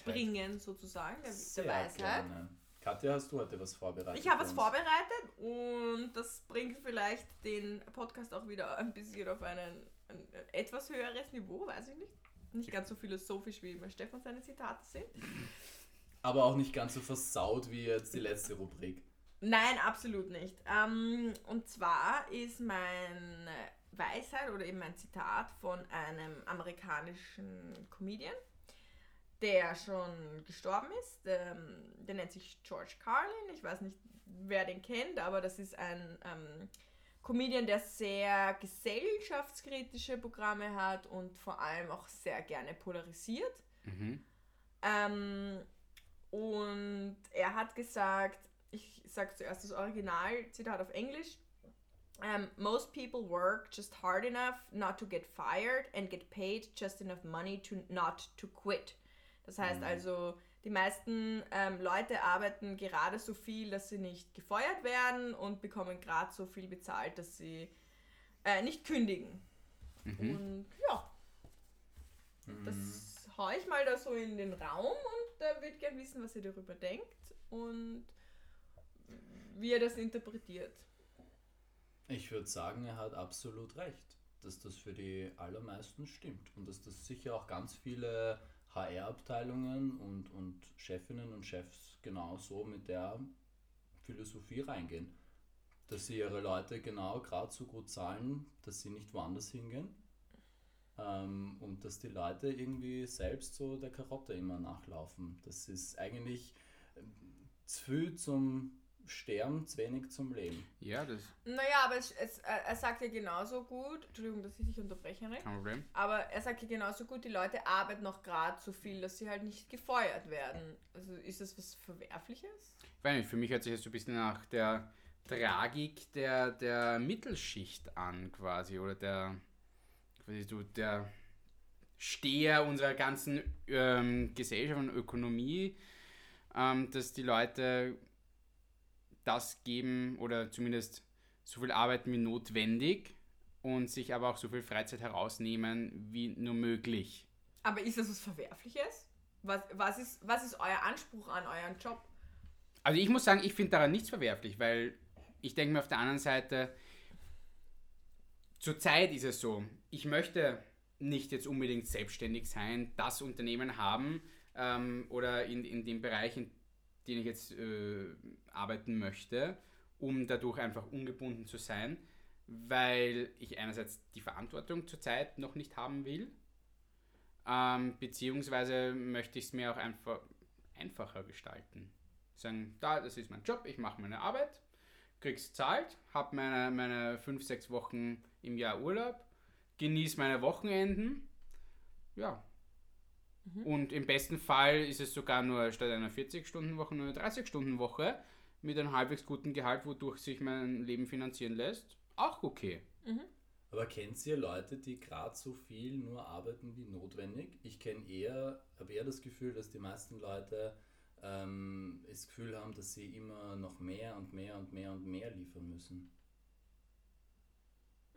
bringen, sozusagen, der, Sehr der Weisheit. gerne. Katja, hast du heute was vorbereitet? Ich habe was uns? vorbereitet und das bringt vielleicht den Podcast auch wieder ein bisschen auf einen, ein, ein etwas höheres Niveau, weiß ich nicht. Nicht ganz so philosophisch wie bei Stefan seine Zitate sind. Aber auch nicht ganz so versaut wie jetzt die letzte Rubrik. Nein, absolut nicht. Ähm, und zwar ist meine Weisheit oder eben ein Zitat von einem amerikanischen Comedian, der schon gestorben ist. Ähm, der nennt sich George Carlin. Ich weiß nicht, wer den kennt, aber das ist ein ähm, Comedian, der sehr gesellschaftskritische Programme hat und vor allem auch sehr gerne polarisiert. Mhm. Ähm, und er hat gesagt, ich sage zuerst das Originalzitat auf Englisch. Um, most people work just hard enough not to get fired and get paid just enough money to not to quit. Das heißt Mhm. also, die meisten ähm, Leute arbeiten gerade so viel, dass sie nicht gefeuert werden und bekommen gerade so viel bezahlt, dass sie äh, nicht kündigen. Mhm. Und ja, Mhm. das hau ich mal da so in den Raum und da wird wissen, was ihr darüber denkt und wie ihr das interpretiert. Ich würde sagen, er hat absolut recht, dass das für die allermeisten stimmt und dass das sicher auch ganz viele HR-Abteilungen und, und Chefinnen und Chefs genauso mit der Philosophie reingehen. Dass sie ihre Leute genau gerade so gut zahlen, dass sie nicht woanders hingehen ähm, und dass die Leute irgendwie selbst so der Karotte immer nachlaufen. Das ist eigentlich ähm, zu viel zum Sterben, zu wenig zum Leben. Ja, das Naja, aber es, es, er er sagt ja genauso gut, Entschuldigung, dass ich dich unterbreche, Henrik, kein Problem. aber er sagt ja genauso gut, die Leute arbeiten noch gerade so viel, dass sie halt nicht gefeuert werden. Also ist das was Verwerfliches? Ich weiß nicht, für mich hört sich das so ein bisschen nach der Tragik der, der Mittelschicht an, quasi, oder der, quasi so der Steher unserer ganzen ähm, Gesellschaft und Ökonomie, ähm, dass die Leute das geben oder zumindest so viel arbeiten wie notwendig und sich aber auch so viel Freizeit herausnehmen wie nur möglich. Aber ist das was Verwerfliches? Was, was, ist, was ist euer Anspruch an euren Job? Also ich muss sagen, ich finde daran nichts verwerflich, weil ich denke mir auf der anderen Seite, zurzeit ist es so, ich möchte nicht jetzt unbedingt selbstständig sein, das Unternehmen haben ähm, oder in, in dem Bereich, in den ich jetzt äh, arbeiten möchte, um dadurch einfach ungebunden zu sein, weil ich einerseits die Verantwortung zurzeit noch nicht haben will, ähm, beziehungsweise möchte ich es mir auch einfach einfacher gestalten. Sagen, da, das ist mein Job, ich mache meine Arbeit, krieg's zahlt, habe meine, meine fünf, sechs Wochen im Jahr Urlaub, genieße meine Wochenenden, ja. Mhm. Und im besten Fall ist es sogar nur statt einer 40-Stunden-Woche nur eine 30-Stunden-Woche mit einem halbwegs guten Gehalt, wodurch sich mein Leben finanzieren lässt. Auch okay. Aber kennt ihr Leute, die gerade so viel nur arbeiten wie notwendig? Ich kenne eher, habe eher das Gefühl, dass die meisten Leute ähm, das Gefühl haben, dass sie immer noch mehr und mehr und mehr und mehr liefern müssen.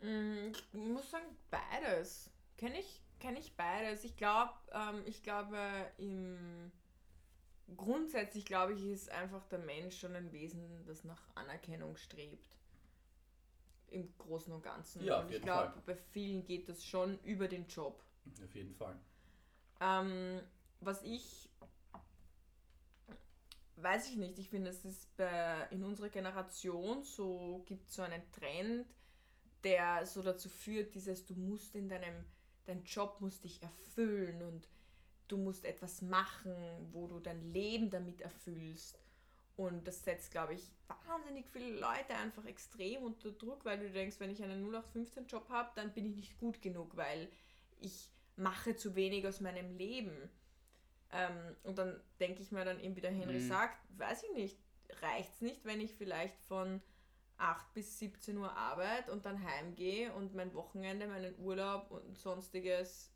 Mm, Ich muss sagen, beides. Kenne ich, kenn ich beides. Ich glaube, ähm, ich glaube, im grundsätzlich glaube ich, ist einfach der Mensch schon ein Wesen, das nach Anerkennung strebt. Im Großen und Ganzen. Ja, und ich glaube, bei vielen geht das schon über den Job. Auf jeden Fall. Ähm, was ich weiß ich nicht, ich finde, es ist bei, in unserer Generation so, gibt so einen Trend, der so dazu führt, dieses, du musst in deinem dein Job muss dich erfüllen und du musst etwas machen, wo du dein Leben damit erfüllst. Und das setzt, glaube ich, wahnsinnig viele Leute einfach extrem unter Druck, weil du denkst, wenn ich einen 0815-Job habe, dann bin ich nicht gut genug, weil ich mache zu wenig aus meinem Leben. Ähm, und dann denke ich mir dann eben, wie der Henry Mhm. sagt, weiß ich nicht, reicht es nicht, wenn ich vielleicht von 8 bis 17 Uhr arbeite und dann heimgehe und mein Wochenende, meinen Urlaub und sonstiges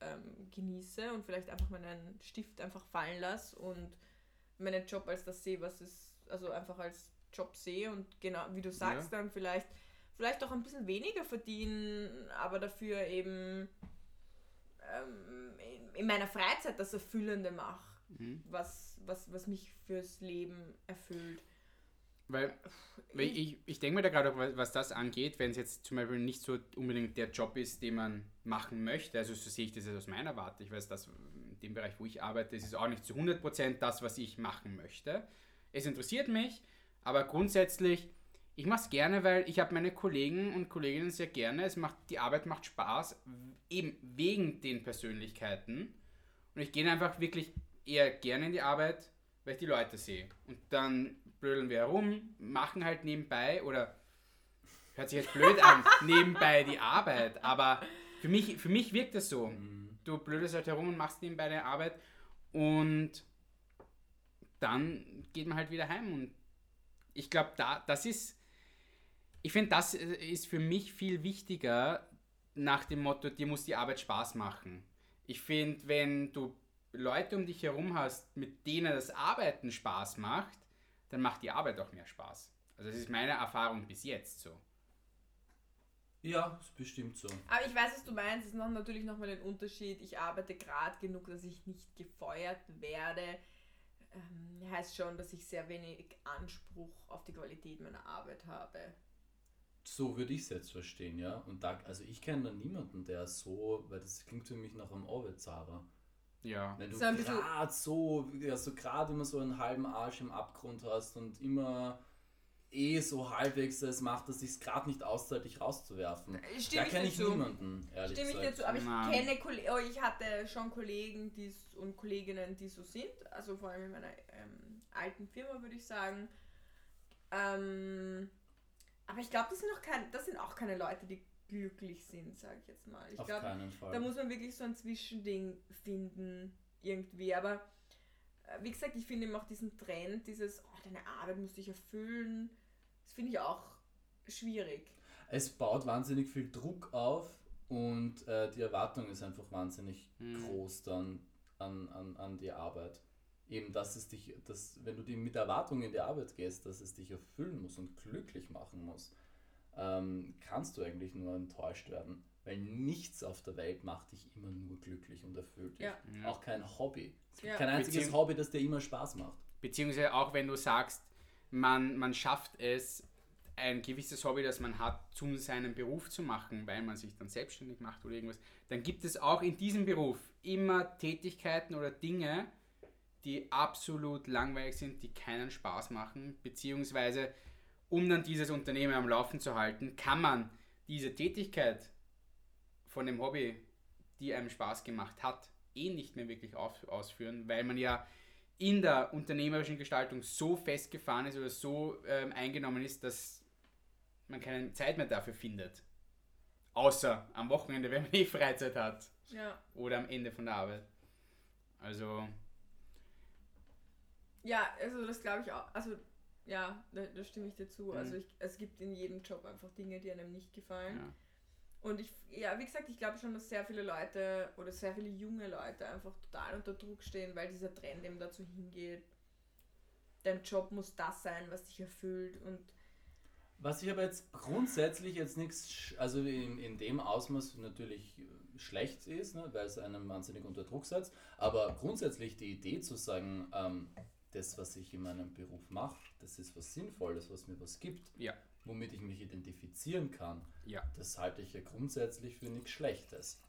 ähm, genieße und vielleicht einfach meinen Stift einfach fallen lasse und meinen Job als das sehe, was es, also einfach als Job sehe und genau, wie du sagst, dann vielleicht, vielleicht auch ein bisschen weniger verdienen, aber dafür eben ähm, in, in meiner Freizeit das Erfüllende mache, Mhm. was, was, was mich fürs Leben erfüllt. Weil, weil ich, ich denke mir da gerade, auch, was- was das angeht, wenn es jetzt zum Beispiel nicht so unbedingt der Job ist, den man machen möchte, also so sehe ich das jetzt aus meiner Warte, ich weiß, dass in dem Bereich, wo ich arbeite, ist es auch nicht zu 100% das, was ich machen möchte. Es interessiert mich, aber grundsätzlich, ich mache es gerne, weil ich habe meine Kollegen und Kolleginnen sehr gerne, es macht, die Arbeit macht Spaß, eben wegen den Persönlichkeiten und ich gehe einfach wirklich eher gerne in die Arbeit, weil ich die Leute sehe. Und dann blödeln wir herum, machen halt nebenbei oder hört sich jetzt blöd an, nebenbei die Arbeit, aber für mich, für mich wirkt das so. Mhm. Du blödelst halt herum und machst nebenbei deine Arbeit und dann geht man halt wieder heim und ich glaube, da, das ist, ich finde, das ist für mich viel wichtiger nach dem Motto, dir muss die Arbeit Spaß machen. Ich finde, wenn du Leute um dich herum hast, mit denen das Arbeiten Spaß macht, dann macht die Arbeit auch mehr Spaß. Also das ist meine Erfahrung bis jetzt so. Ja, ist bestimmt so. Aber ich weiß, was du meinst. Es ist noch natürlich nochmal ein Unterschied. Ich arbeite gerade genug, dass ich nicht gefeuert werde. Ähm, heißt schon, dass ich sehr wenig Anspruch auf die Qualität meiner Arbeit habe. So würde ich es jetzt verstehen, ja. Und da, also ich kenne da niemanden, der so, weil das klingt für mich nach einem Arbeitszahler. Ja. Wenn du So ein bisschen- gerade so, ja, so gerade immer so einen halben Arsch im Abgrund hast und immer eh so halbwegs es macht, dass sich gerade nicht auszahlt, dich rauszuwerfen. Stimme da ich kenne ich zu. niemanden, ehrlich Stimme ich dir gesagt. zu, aber ich kenne oh, ich hatte schon Kollegen die s- und Kolleginnen, die so sind, also vor allem in meiner ähm, alten Firma würde ich sagen. Ähm, aber ich glaube, das sind auch kein, das sind auch keine Leute, die glücklich sind, sage ich jetzt mal. Ich Auf glaube, keinen Fall. da muss man wirklich so ein Zwischending finden irgendwie. Aber äh, wie gesagt, ich finde eben auch diesen Trend, dieses, oh, deine Arbeit muss dich erfüllen, das finde ich auch schwierig. es baut wahnsinnig viel Druck auf und äh, die Erwartung ist einfach wahnsinnig Mhm. groß dann an, an, an die Arbeit. Eben, dass es dich, dass, wenn du die mit Erwartungen in die Arbeit gehst, dass es dich erfüllen muss und glücklich machen muss, ähm, kannst du eigentlich nur enttäuscht werden. Weil nichts auf der Welt macht dich immer nur glücklich und erfüllt dich. Ja. Ja. Auch kein Hobby. Es gibt Ja. kein einziges Beziehung- Hobby, das dir immer Spaß macht. Beziehungsweise auch wenn du sagst, man, man schafft es, ein gewisses Hobby, das man hat, zu seinem Beruf zu machen, weil man sich dann selbstständig macht oder irgendwas, dann gibt es auch in diesem Beruf immer Tätigkeiten oder Dinge, die absolut langweilig sind, die keinen Spaß machen, beziehungsweise um dann dieses Unternehmen am Laufen zu halten, kann man diese Tätigkeit von dem Hobby, die einem Spaß gemacht hat, eh nicht mehr wirklich auf, ausführen, weil man ja in der unternehmerischen Gestaltung so festgefahren ist oder so ähm, eingenommen ist, dass man keine Zeit mehr dafür findet. Außer am Wochenende, wenn man eh Freizeit hat. Ja. Oder am Ende von der Arbeit. Also, Ja, also das glaube ich auch. Also ja, da, da stimme ich dir zu. Mhm. Also ich, es gibt in jedem Job einfach Dinge, die einem nicht gefallen. ja. Und ich, ja, wie gesagt, ich glaube schon, dass sehr viele Leute oder sehr viele junge Leute einfach total unter Druck stehen, weil dieser Trend eben dazu hingeht. Dein Job muss das sein, was dich erfüllt. Und Was ich aber jetzt grundsätzlich jetzt nichts, also in, in dem Ausmaß natürlich schlecht ist, ne, weil es einem wahnsinnig unter Druck setzt, aber grundsätzlich die Idee zu sagen, ähm, das, was ich in meinem Beruf mache, das ist was Sinnvolles, was mir was gibt, Ja. womit ich mich identifizieren kann, Ja. das halte ich ja grundsätzlich für nichts Schlechtes.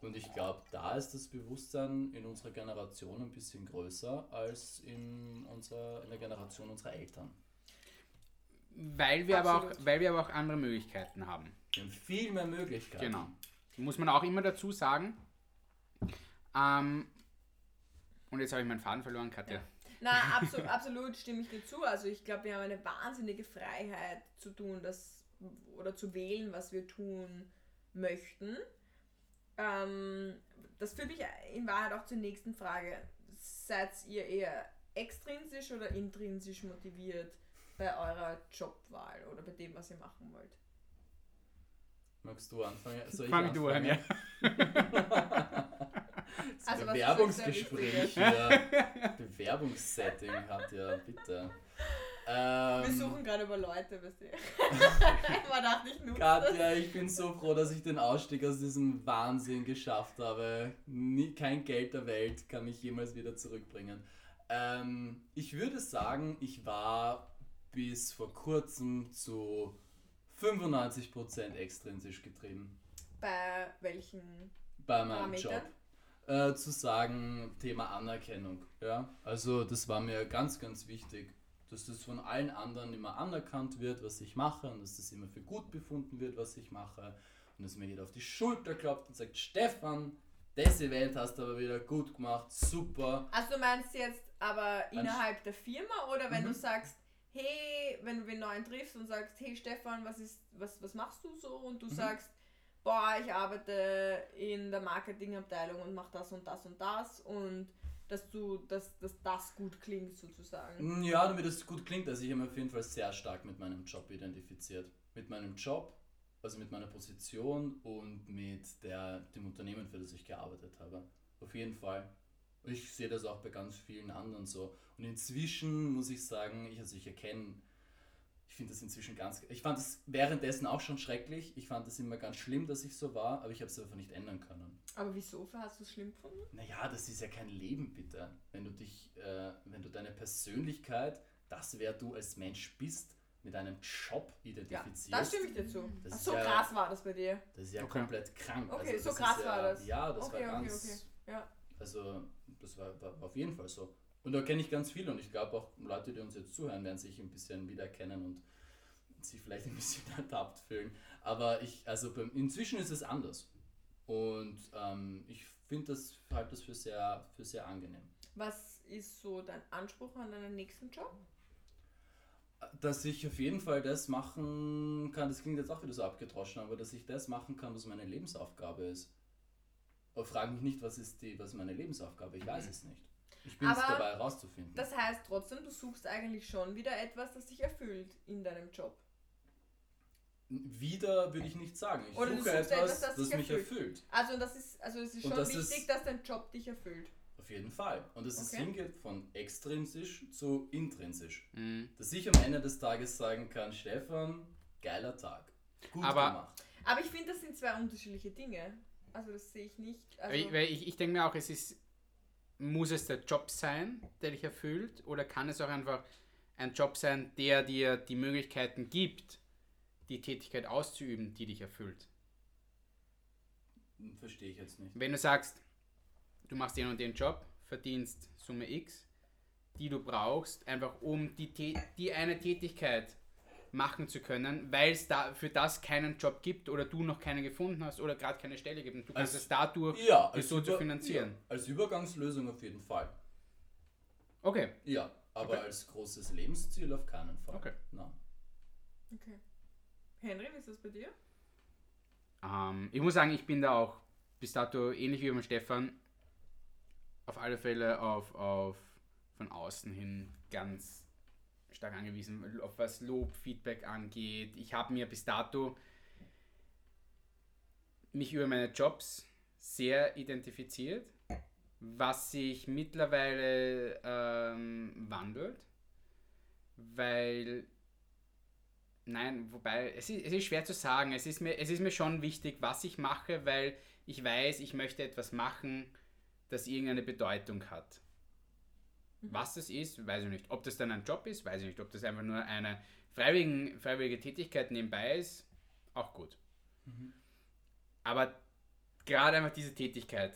Und ich glaube, da ist das Bewusstsein in unserer Generation ein bisschen größer als in, unserer, in der Generation unserer Eltern. Weil wir, aber auch, weil wir aber auch andere Möglichkeiten haben. Wir haben viel mehr Möglichkeiten. Genau. Muss man auch immer dazu sagen. Ähm, und jetzt habe ich meinen Faden verloren, Katja. Ja. Na, absolut, absolut stimme ich dir zu. Also ich glaube, wir haben eine wahnsinnige Freiheit zu tun, das oder zu wählen, was wir tun möchten. Ähm, das führt mich in Wahrheit auch zur nächsten Frage. Seid ihr eher extrinsisch oder intrinsisch motiviert bei eurer Jobwahl oder bei dem, was ihr machen wollt? Magst du anfangen? Soll ich Fang du an, ja. Das Also, Bewerbungsgespräch hier. Bewerbungssetting hat ja, bitte. Ähm, Wir suchen gerade über Leute, weißt du. Man dachte, ich das. Katja, ich bin so froh, dass ich den Ausstieg aus diesem Wahnsinn geschafft habe. Nie, kein Geld der Welt kann mich jemals wieder zurückbringen. Ähm, ich würde sagen, ich war bis vor kurzem zu 95% extrinsisch getrieben Bei welchen? bei meinem Parameter? Job. Äh, zu sagen, Thema Anerkennung. Ja? Also das war mir ganz, ganz wichtig, dass das von allen anderen immer anerkannt wird, was ich mache und dass das immer für gut befunden wird, was ich mache und dass mir jeder auf die Schulter klopft und sagt, Stefan, das Event hast du aber wieder gut gemacht, super. Also du meinst jetzt aber innerhalb der Firma oder wenn Mhm. du sagst, hey, wenn du den neuen triffst und sagst, hey Stefan, was ist, was, was machst du so? Und du Mhm. sagst, boah, ich arbeite in der Marketingabteilung und mach das und das und das und dass du, dass, dass das gut klingt sozusagen. Ja, damit es gut klingt, also ich habe mich auf jeden Fall sehr stark mit meinem Job identifiziert. Mit meinem Job, also mit meiner Position und mit der, dem Unternehmen, für das ich gearbeitet habe. Auf jeden Fall. Ich sehe das auch bei ganz vielen anderen so. Und inzwischen muss ich sagen, ich, also ich erkenne, ich finde das inzwischen ganz, ich fand es währenddessen auch schon schrecklich. Ich fand es immer ganz schlimm, dass ich so war, aber ich habe es einfach nicht ändern können. Aber wieso hast du es schlimm gefunden? Naja, das ist ja kein Leben, bitte. Wenn du dich, äh, wenn du deine Persönlichkeit, das wer du als Mensch bist, mit einem Job Ja, identifizierst, da stimme ich dir zu. Das Ach, ist so ja- krass war das bei dir. das ist ja Okay. komplett krank. Okay, also so krass ja, war das. Ja, das Okay, war okay, ganz, okay. Ja. also das war, war auf jeden Fall so. Und da kenne ich ganz viele und ich glaube auch Leute, die uns jetzt zuhören, werden sich ein bisschen wiedererkennen und sich vielleicht ein bisschen ertappt fühlen. Aber ich, also beim, inzwischen ist es anders. Und ähm, ich finde das halt das für sehr, für sehr angenehm. Was ist so dein Anspruch an deinen nächsten Job? Dass ich auf jeden Fall das machen kann, das klingt jetzt auch wieder so abgedroschen, aber dass ich das machen kann, was meine Lebensaufgabe ist. Aber frag mich nicht, was ist, die, was ist meine Lebensaufgabe? Ich weiß es nicht. Ich bin es Aber dabei herauszufinden. Das heißt trotzdem, du suchst eigentlich schon wieder etwas, das dich erfüllt in deinem Job. Wieder würde ich nicht sagen. Ich Oder du suche suchst etwas, etwas, das das mich erfüllt. erfüllt. Also das ist, also es ist schon das wichtig, ist- dass dein Job dich erfüllt. Auf jeden Fall. Und dass es Okay. hingeht von extrinsisch zu intrinsisch. Mhm. Dass ich am Ende des Tages sagen kann, Stefan, geiler Tag. Gut Aber- gemacht. Aber ich finde, das sind zwei unterschiedliche Dinge. Also das sehe ich nicht. Weil Also, ich, weil ich, ich denke mir auch, es ist, muss es der Job sein, der dich erfüllt, oder kann es auch einfach ein Job sein, der dir die Möglichkeiten gibt, die Tätigkeit auszuüben, die dich erfüllt? Verstehe ich jetzt nicht. Wenn du sagst, du machst den und den Job, verdienst Summe X, die du brauchst, einfach um die, die eine Tätigkeit machen zu können, weil es da für das keinen Job gibt oder du noch keinen gefunden hast oder gerade keine Stelle gibt und du kannst Als- es dadurch Ja, so zu finanzieren. Ja, als Übergangslösung auf jeden Fall. Okay, Ja, aber Okay. als großes Lebensziel auf keinen Fall. Okay. Nein. okay. Henry, wie ist das bei dir? Ähm, ich muss sagen, ich bin da auch bis dato ähnlich wie beim Stefan auf alle Fälle auf, auf von außen hin ganz stark angewiesen, auf was Lob, Feedback angeht. Ich habe mir bis dato mich über meine Jobs sehr identifiziert, was sich mittlerweile ähm, wandelt, weil Nein, wobei, es ist, es ist schwer zu sagen. Es ist, mir, es ist mir schon wichtig, was ich mache, weil ich weiß, ich möchte etwas machen, das irgendeine Bedeutung hat. Was das ist, weiß ich nicht. Ob das dann ein Job ist, weiß ich nicht. Ob das einfach nur eine freiwillige, freiwillige Tätigkeit nebenbei ist, auch gut. Aber gerade einfach diese Tätigkeit,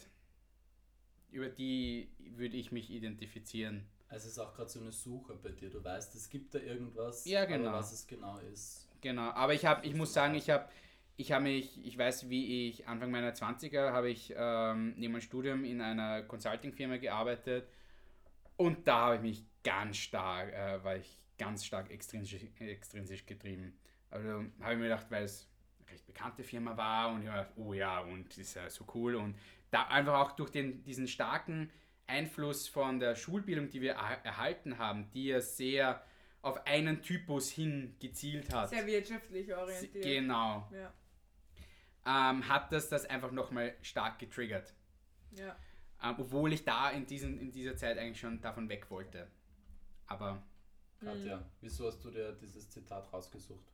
über die würde ich mich identifizieren. Also es ist auch gerade so eine Suche bei dir. Du weißt, es gibt da irgendwas, Ja, genau. was es genau ist. Genau, aber ich habe, ich muss sagen, ich habe ich habe mich, ich weiß, wie ich Anfang meiner 20er habe ich ähm, neben meinem Studium in einer Consulting-Firma gearbeitet und da habe ich mich ganz stark, äh, war ich ganz stark extrinsisch, extrinsisch getrieben. Also habe ich mir gedacht, weil es eine recht bekannte Firma war und ich habe gedacht, oh ja, und ist ja so cool und da einfach auch durch den, diesen starken Einfluss von der Schulbildung, die wir er erhalten haben, die ja sehr auf einen Typus hin gezielt hat. Sehr wirtschaftlich orientiert. Genau. Ja. Ähm, hat das das einfach nochmal stark getriggert. Ja. Ähm, obwohl ich da in, diesen, in dieser Zeit eigentlich schon davon weg wollte. Aber Katja, wieso hast du dir dieses Zitat rausgesucht?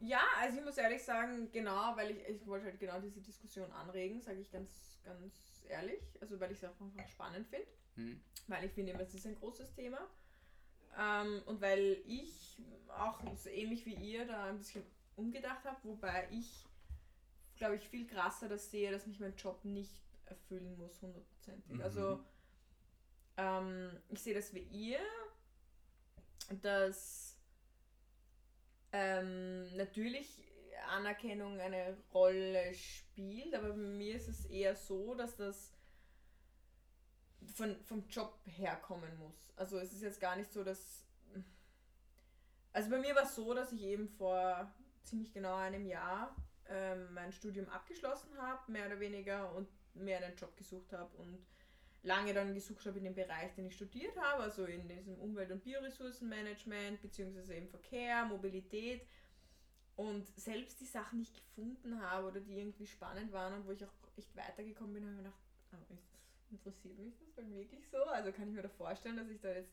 Ja, also ich muss ehrlich sagen, genau, weil ich, ich wollte halt genau diese Diskussion anregen, sage ich ganz, ganz ehrlich. Also weil ich es auch einfach spannend finde. hm, Weil ich finde, immer, es ist ein großes Thema. Ähm, und weil ich auch so ähnlich wie ihr da ein bisschen umgedacht habe, wobei ich, glaube ich, viel krasser das sehe, dass mich mein Job nicht erfüllen muss, hundertprozentig. Mhm. Also ähm, ich sehe das wie ihr, dass ähm, natürlich Anerkennung eine Rolle spielt, aber bei mir ist es eher so, dass das von, vom Job herkommen muss. Also es ist jetzt gar nicht so, dass... Also bei mir war es so, dass ich eben vor ziemlich genau einem Jahr ähm, mein Studium abgeschlossen habe, mehr oder weniger, und mir einen Job gesucht habe und lange dann gesucht habe in dem Bereich, den ich studiert habe, also in diesem Umwelt- und Bioressourcenmanagement, beziehungsweise im Verkehr, Mobilität und selbst die Sachen, ich gefunden habe oder die irgendwie spannend waren und wo ich auch echt weitergekommen bin, habe ich mir gedacht, oh, interessiert mich das dann wirklich so? Also kann ich mir da vorstellen, dass ich da jetzt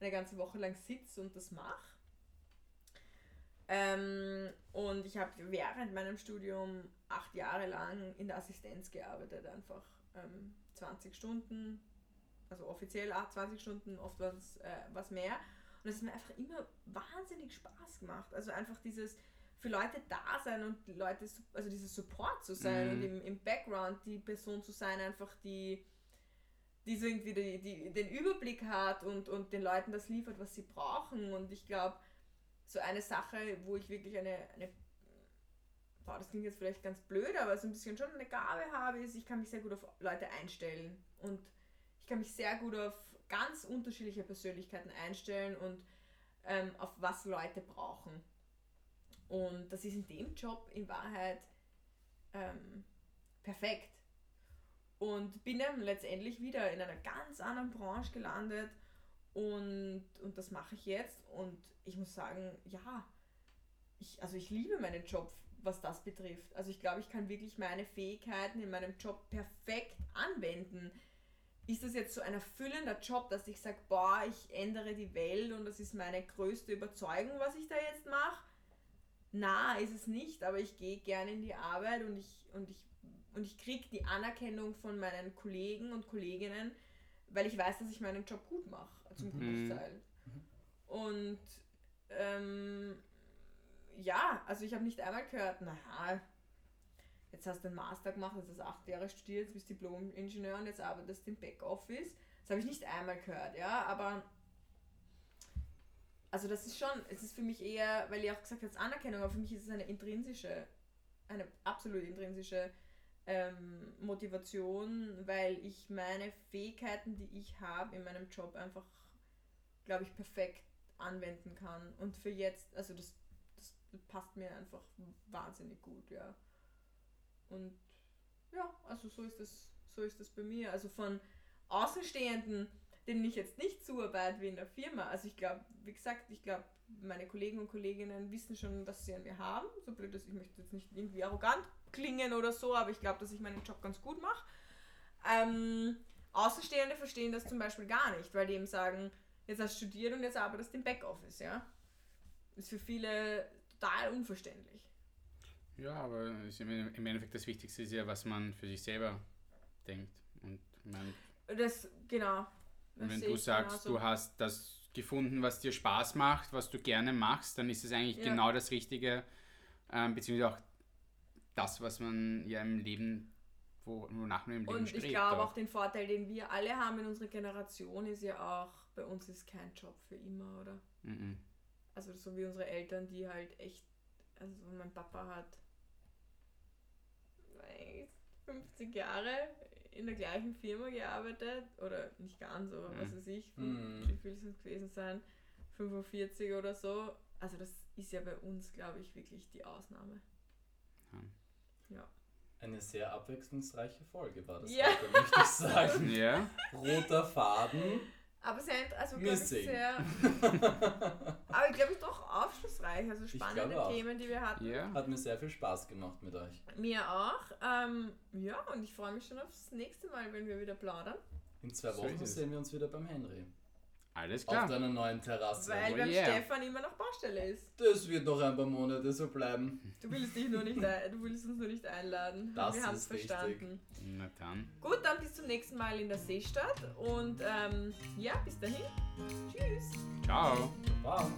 eine ganze Woche lang sitze und das mache. Ähm, und ich habe während meinem Studium acht Jahre lang in der Assistenz gearbeitet, einfach ähm, 20 Stunden, also offiziell 20 Stunden, oft was, äh, was mehr. Und es hat mir einfach immer wahnsinnig Spaß gemacht. Also einfach dieses für Leute da sein und Leute, also dieses Support zu sein Mhm. und im, im Background die Person zu sein, einfach die, die so irgendwie die, die, den Überblick hat und, und den Leuten das liefert, was sie brauchen. Und ich glaube, so eine Sache, wo ich wirklich eine, eine boah, das klingt jetzt vielleicht ganz blöd, aber so ein bisschen schon eine Gabe habe, ist, ich kann mich sehr gut auf Leute einstellen. Und ich kann mich sehr gut auf ganz unterschiedliche Persönlichkeiten einstellen und ähm, auf was Leute brauchen. Und das ist in dem Job in Wahrheit ähm, perfekt. Und bin dann letztendlich wieder in einer ganz anderen Branche gelandet und, und das mache ich jetzt. Und ich muss sagen, ja, ich, also ich liebe meinen Job, was das betrifft. Also ich glaube, ich kann wirklich meine Fähigkeiten in meinem Job perfekt anwenden. Ist das jetzt so ein erfüllender Job, dass ich sage, boah, ich ändere die Welt und das ist meine größte Überzeugung, was ich da jetzt mache? Na, ist es nicht, aber ich gehe gerne in die Arbeit und ich, und ich, und ich kriege die Anerkennung von meinen Kollegen und Kolleginnen, weil ich weiß, dass ich meinen Job gut mache, zum Mhm. Großteil. Und ähm, ja, also ich habe nicht einmal gehört, naja, jetzt hast du einen Master gemacht, jetzt hast du acht Jahre studiert, jetzt bist Diplom-Ingenieur und jetzt arbeitest du im Backoffice. Das habe ich nicht einmal gehört, ja, aber also das ist schon, es ist für mich eher, weil ihr auch gesagt habt, Anerkennung, aber für mich ist es eine intrinsische, eine absolut intrinsische ähm, Motivation, weil ich meine Fähigkeiten, die ich habe in meinem Job einfach, glaube ich, perfekt anwenden kann. Und für jetzt, also das, das passt mir einfach wahnsinnig gut, ja. Und ja, also so ist das, so ist das bei mir. Also von Außenstehenden, denen ich jetzt nicht zuarbeite wie in der Firma. Also ich glaube, wie gesagt, ich glaube, meine Kollegen und Kolleginnen wissen schon, was sie an mir haben. So blöd, dass ich möchte jetzt nicht irgendwie arrogant klingen oder so, aber ich glaube, dass ich meinen Job ganz gut mache. Ähm, Außenstehende verstehen das zum Beispiel gar nicht, weil die eben sagen, jetzt hast du studiert und jetzt arbeitest du im Backoffice, ja. Ist für viele total unverständlich. Ja, aber im Endeffekt das Wichtigste ist ja, was man für sich selber denkt. Und man, Das, genau. Das wenn du sagst, genauso. du hast das gefunden, was dir Spaß macht, was du gerne machst, dann ist es eigentlich Ja. genau das Richtige, ähm, beziehungsweise auch das, was man ja im Leben, wo, wonach man im Leben Und strebt. ich glaube auch. auch den Vorteil, den wir alle haben in unserer Generation, ist ja auch, bei uns ist kein Job für immer, oder? Mhm. Also so wie unsere Eltern, die halt echt also mein Papa hat weiß, 50 Jahre in der gleichen Firma gearbeitet. Oder nicht ganz, aber Mhm. was weiß ich, Mhm. wie viel es gewesen sein? 45 oder so. Also das ist ja bei uns, glaube ich, wirklich die Ausnahme. Ja. Eine sehr abwechslungsreiche Folge war das Ja. heute, möchte ich sagen. Ja. Roter Faden. Aber sehr, int- also glaube ich, sehr, aber ich glaube ich doch aufschlussreich. Also spannende. Themen, die wir hatten. Ja. Hat mir sehr viel Spaß gemacht mit euch. Mir auch. Ähm, ja, und ich freue mich schon aufs nächste Mal, wenn wir wieder plaudern. In zwei Wochen es. sehen wir uns wieder beim Henry. Alles Auf klar. deiner neuen Terrasse. Weil Oh beim yeah. Stefan immer noch Baustelle ist. Das wird noch ein paar Monate so bleiben. Du willst, dich nur nicht du willst uns nur nicht einladen. Das wir haben es ist richtig. verstanden. Na dann. Gut, dann bis zum nächsten Mal in der Seestadt. Und ähm, ja, bis dahin. Tschüss. Ciao. Wow.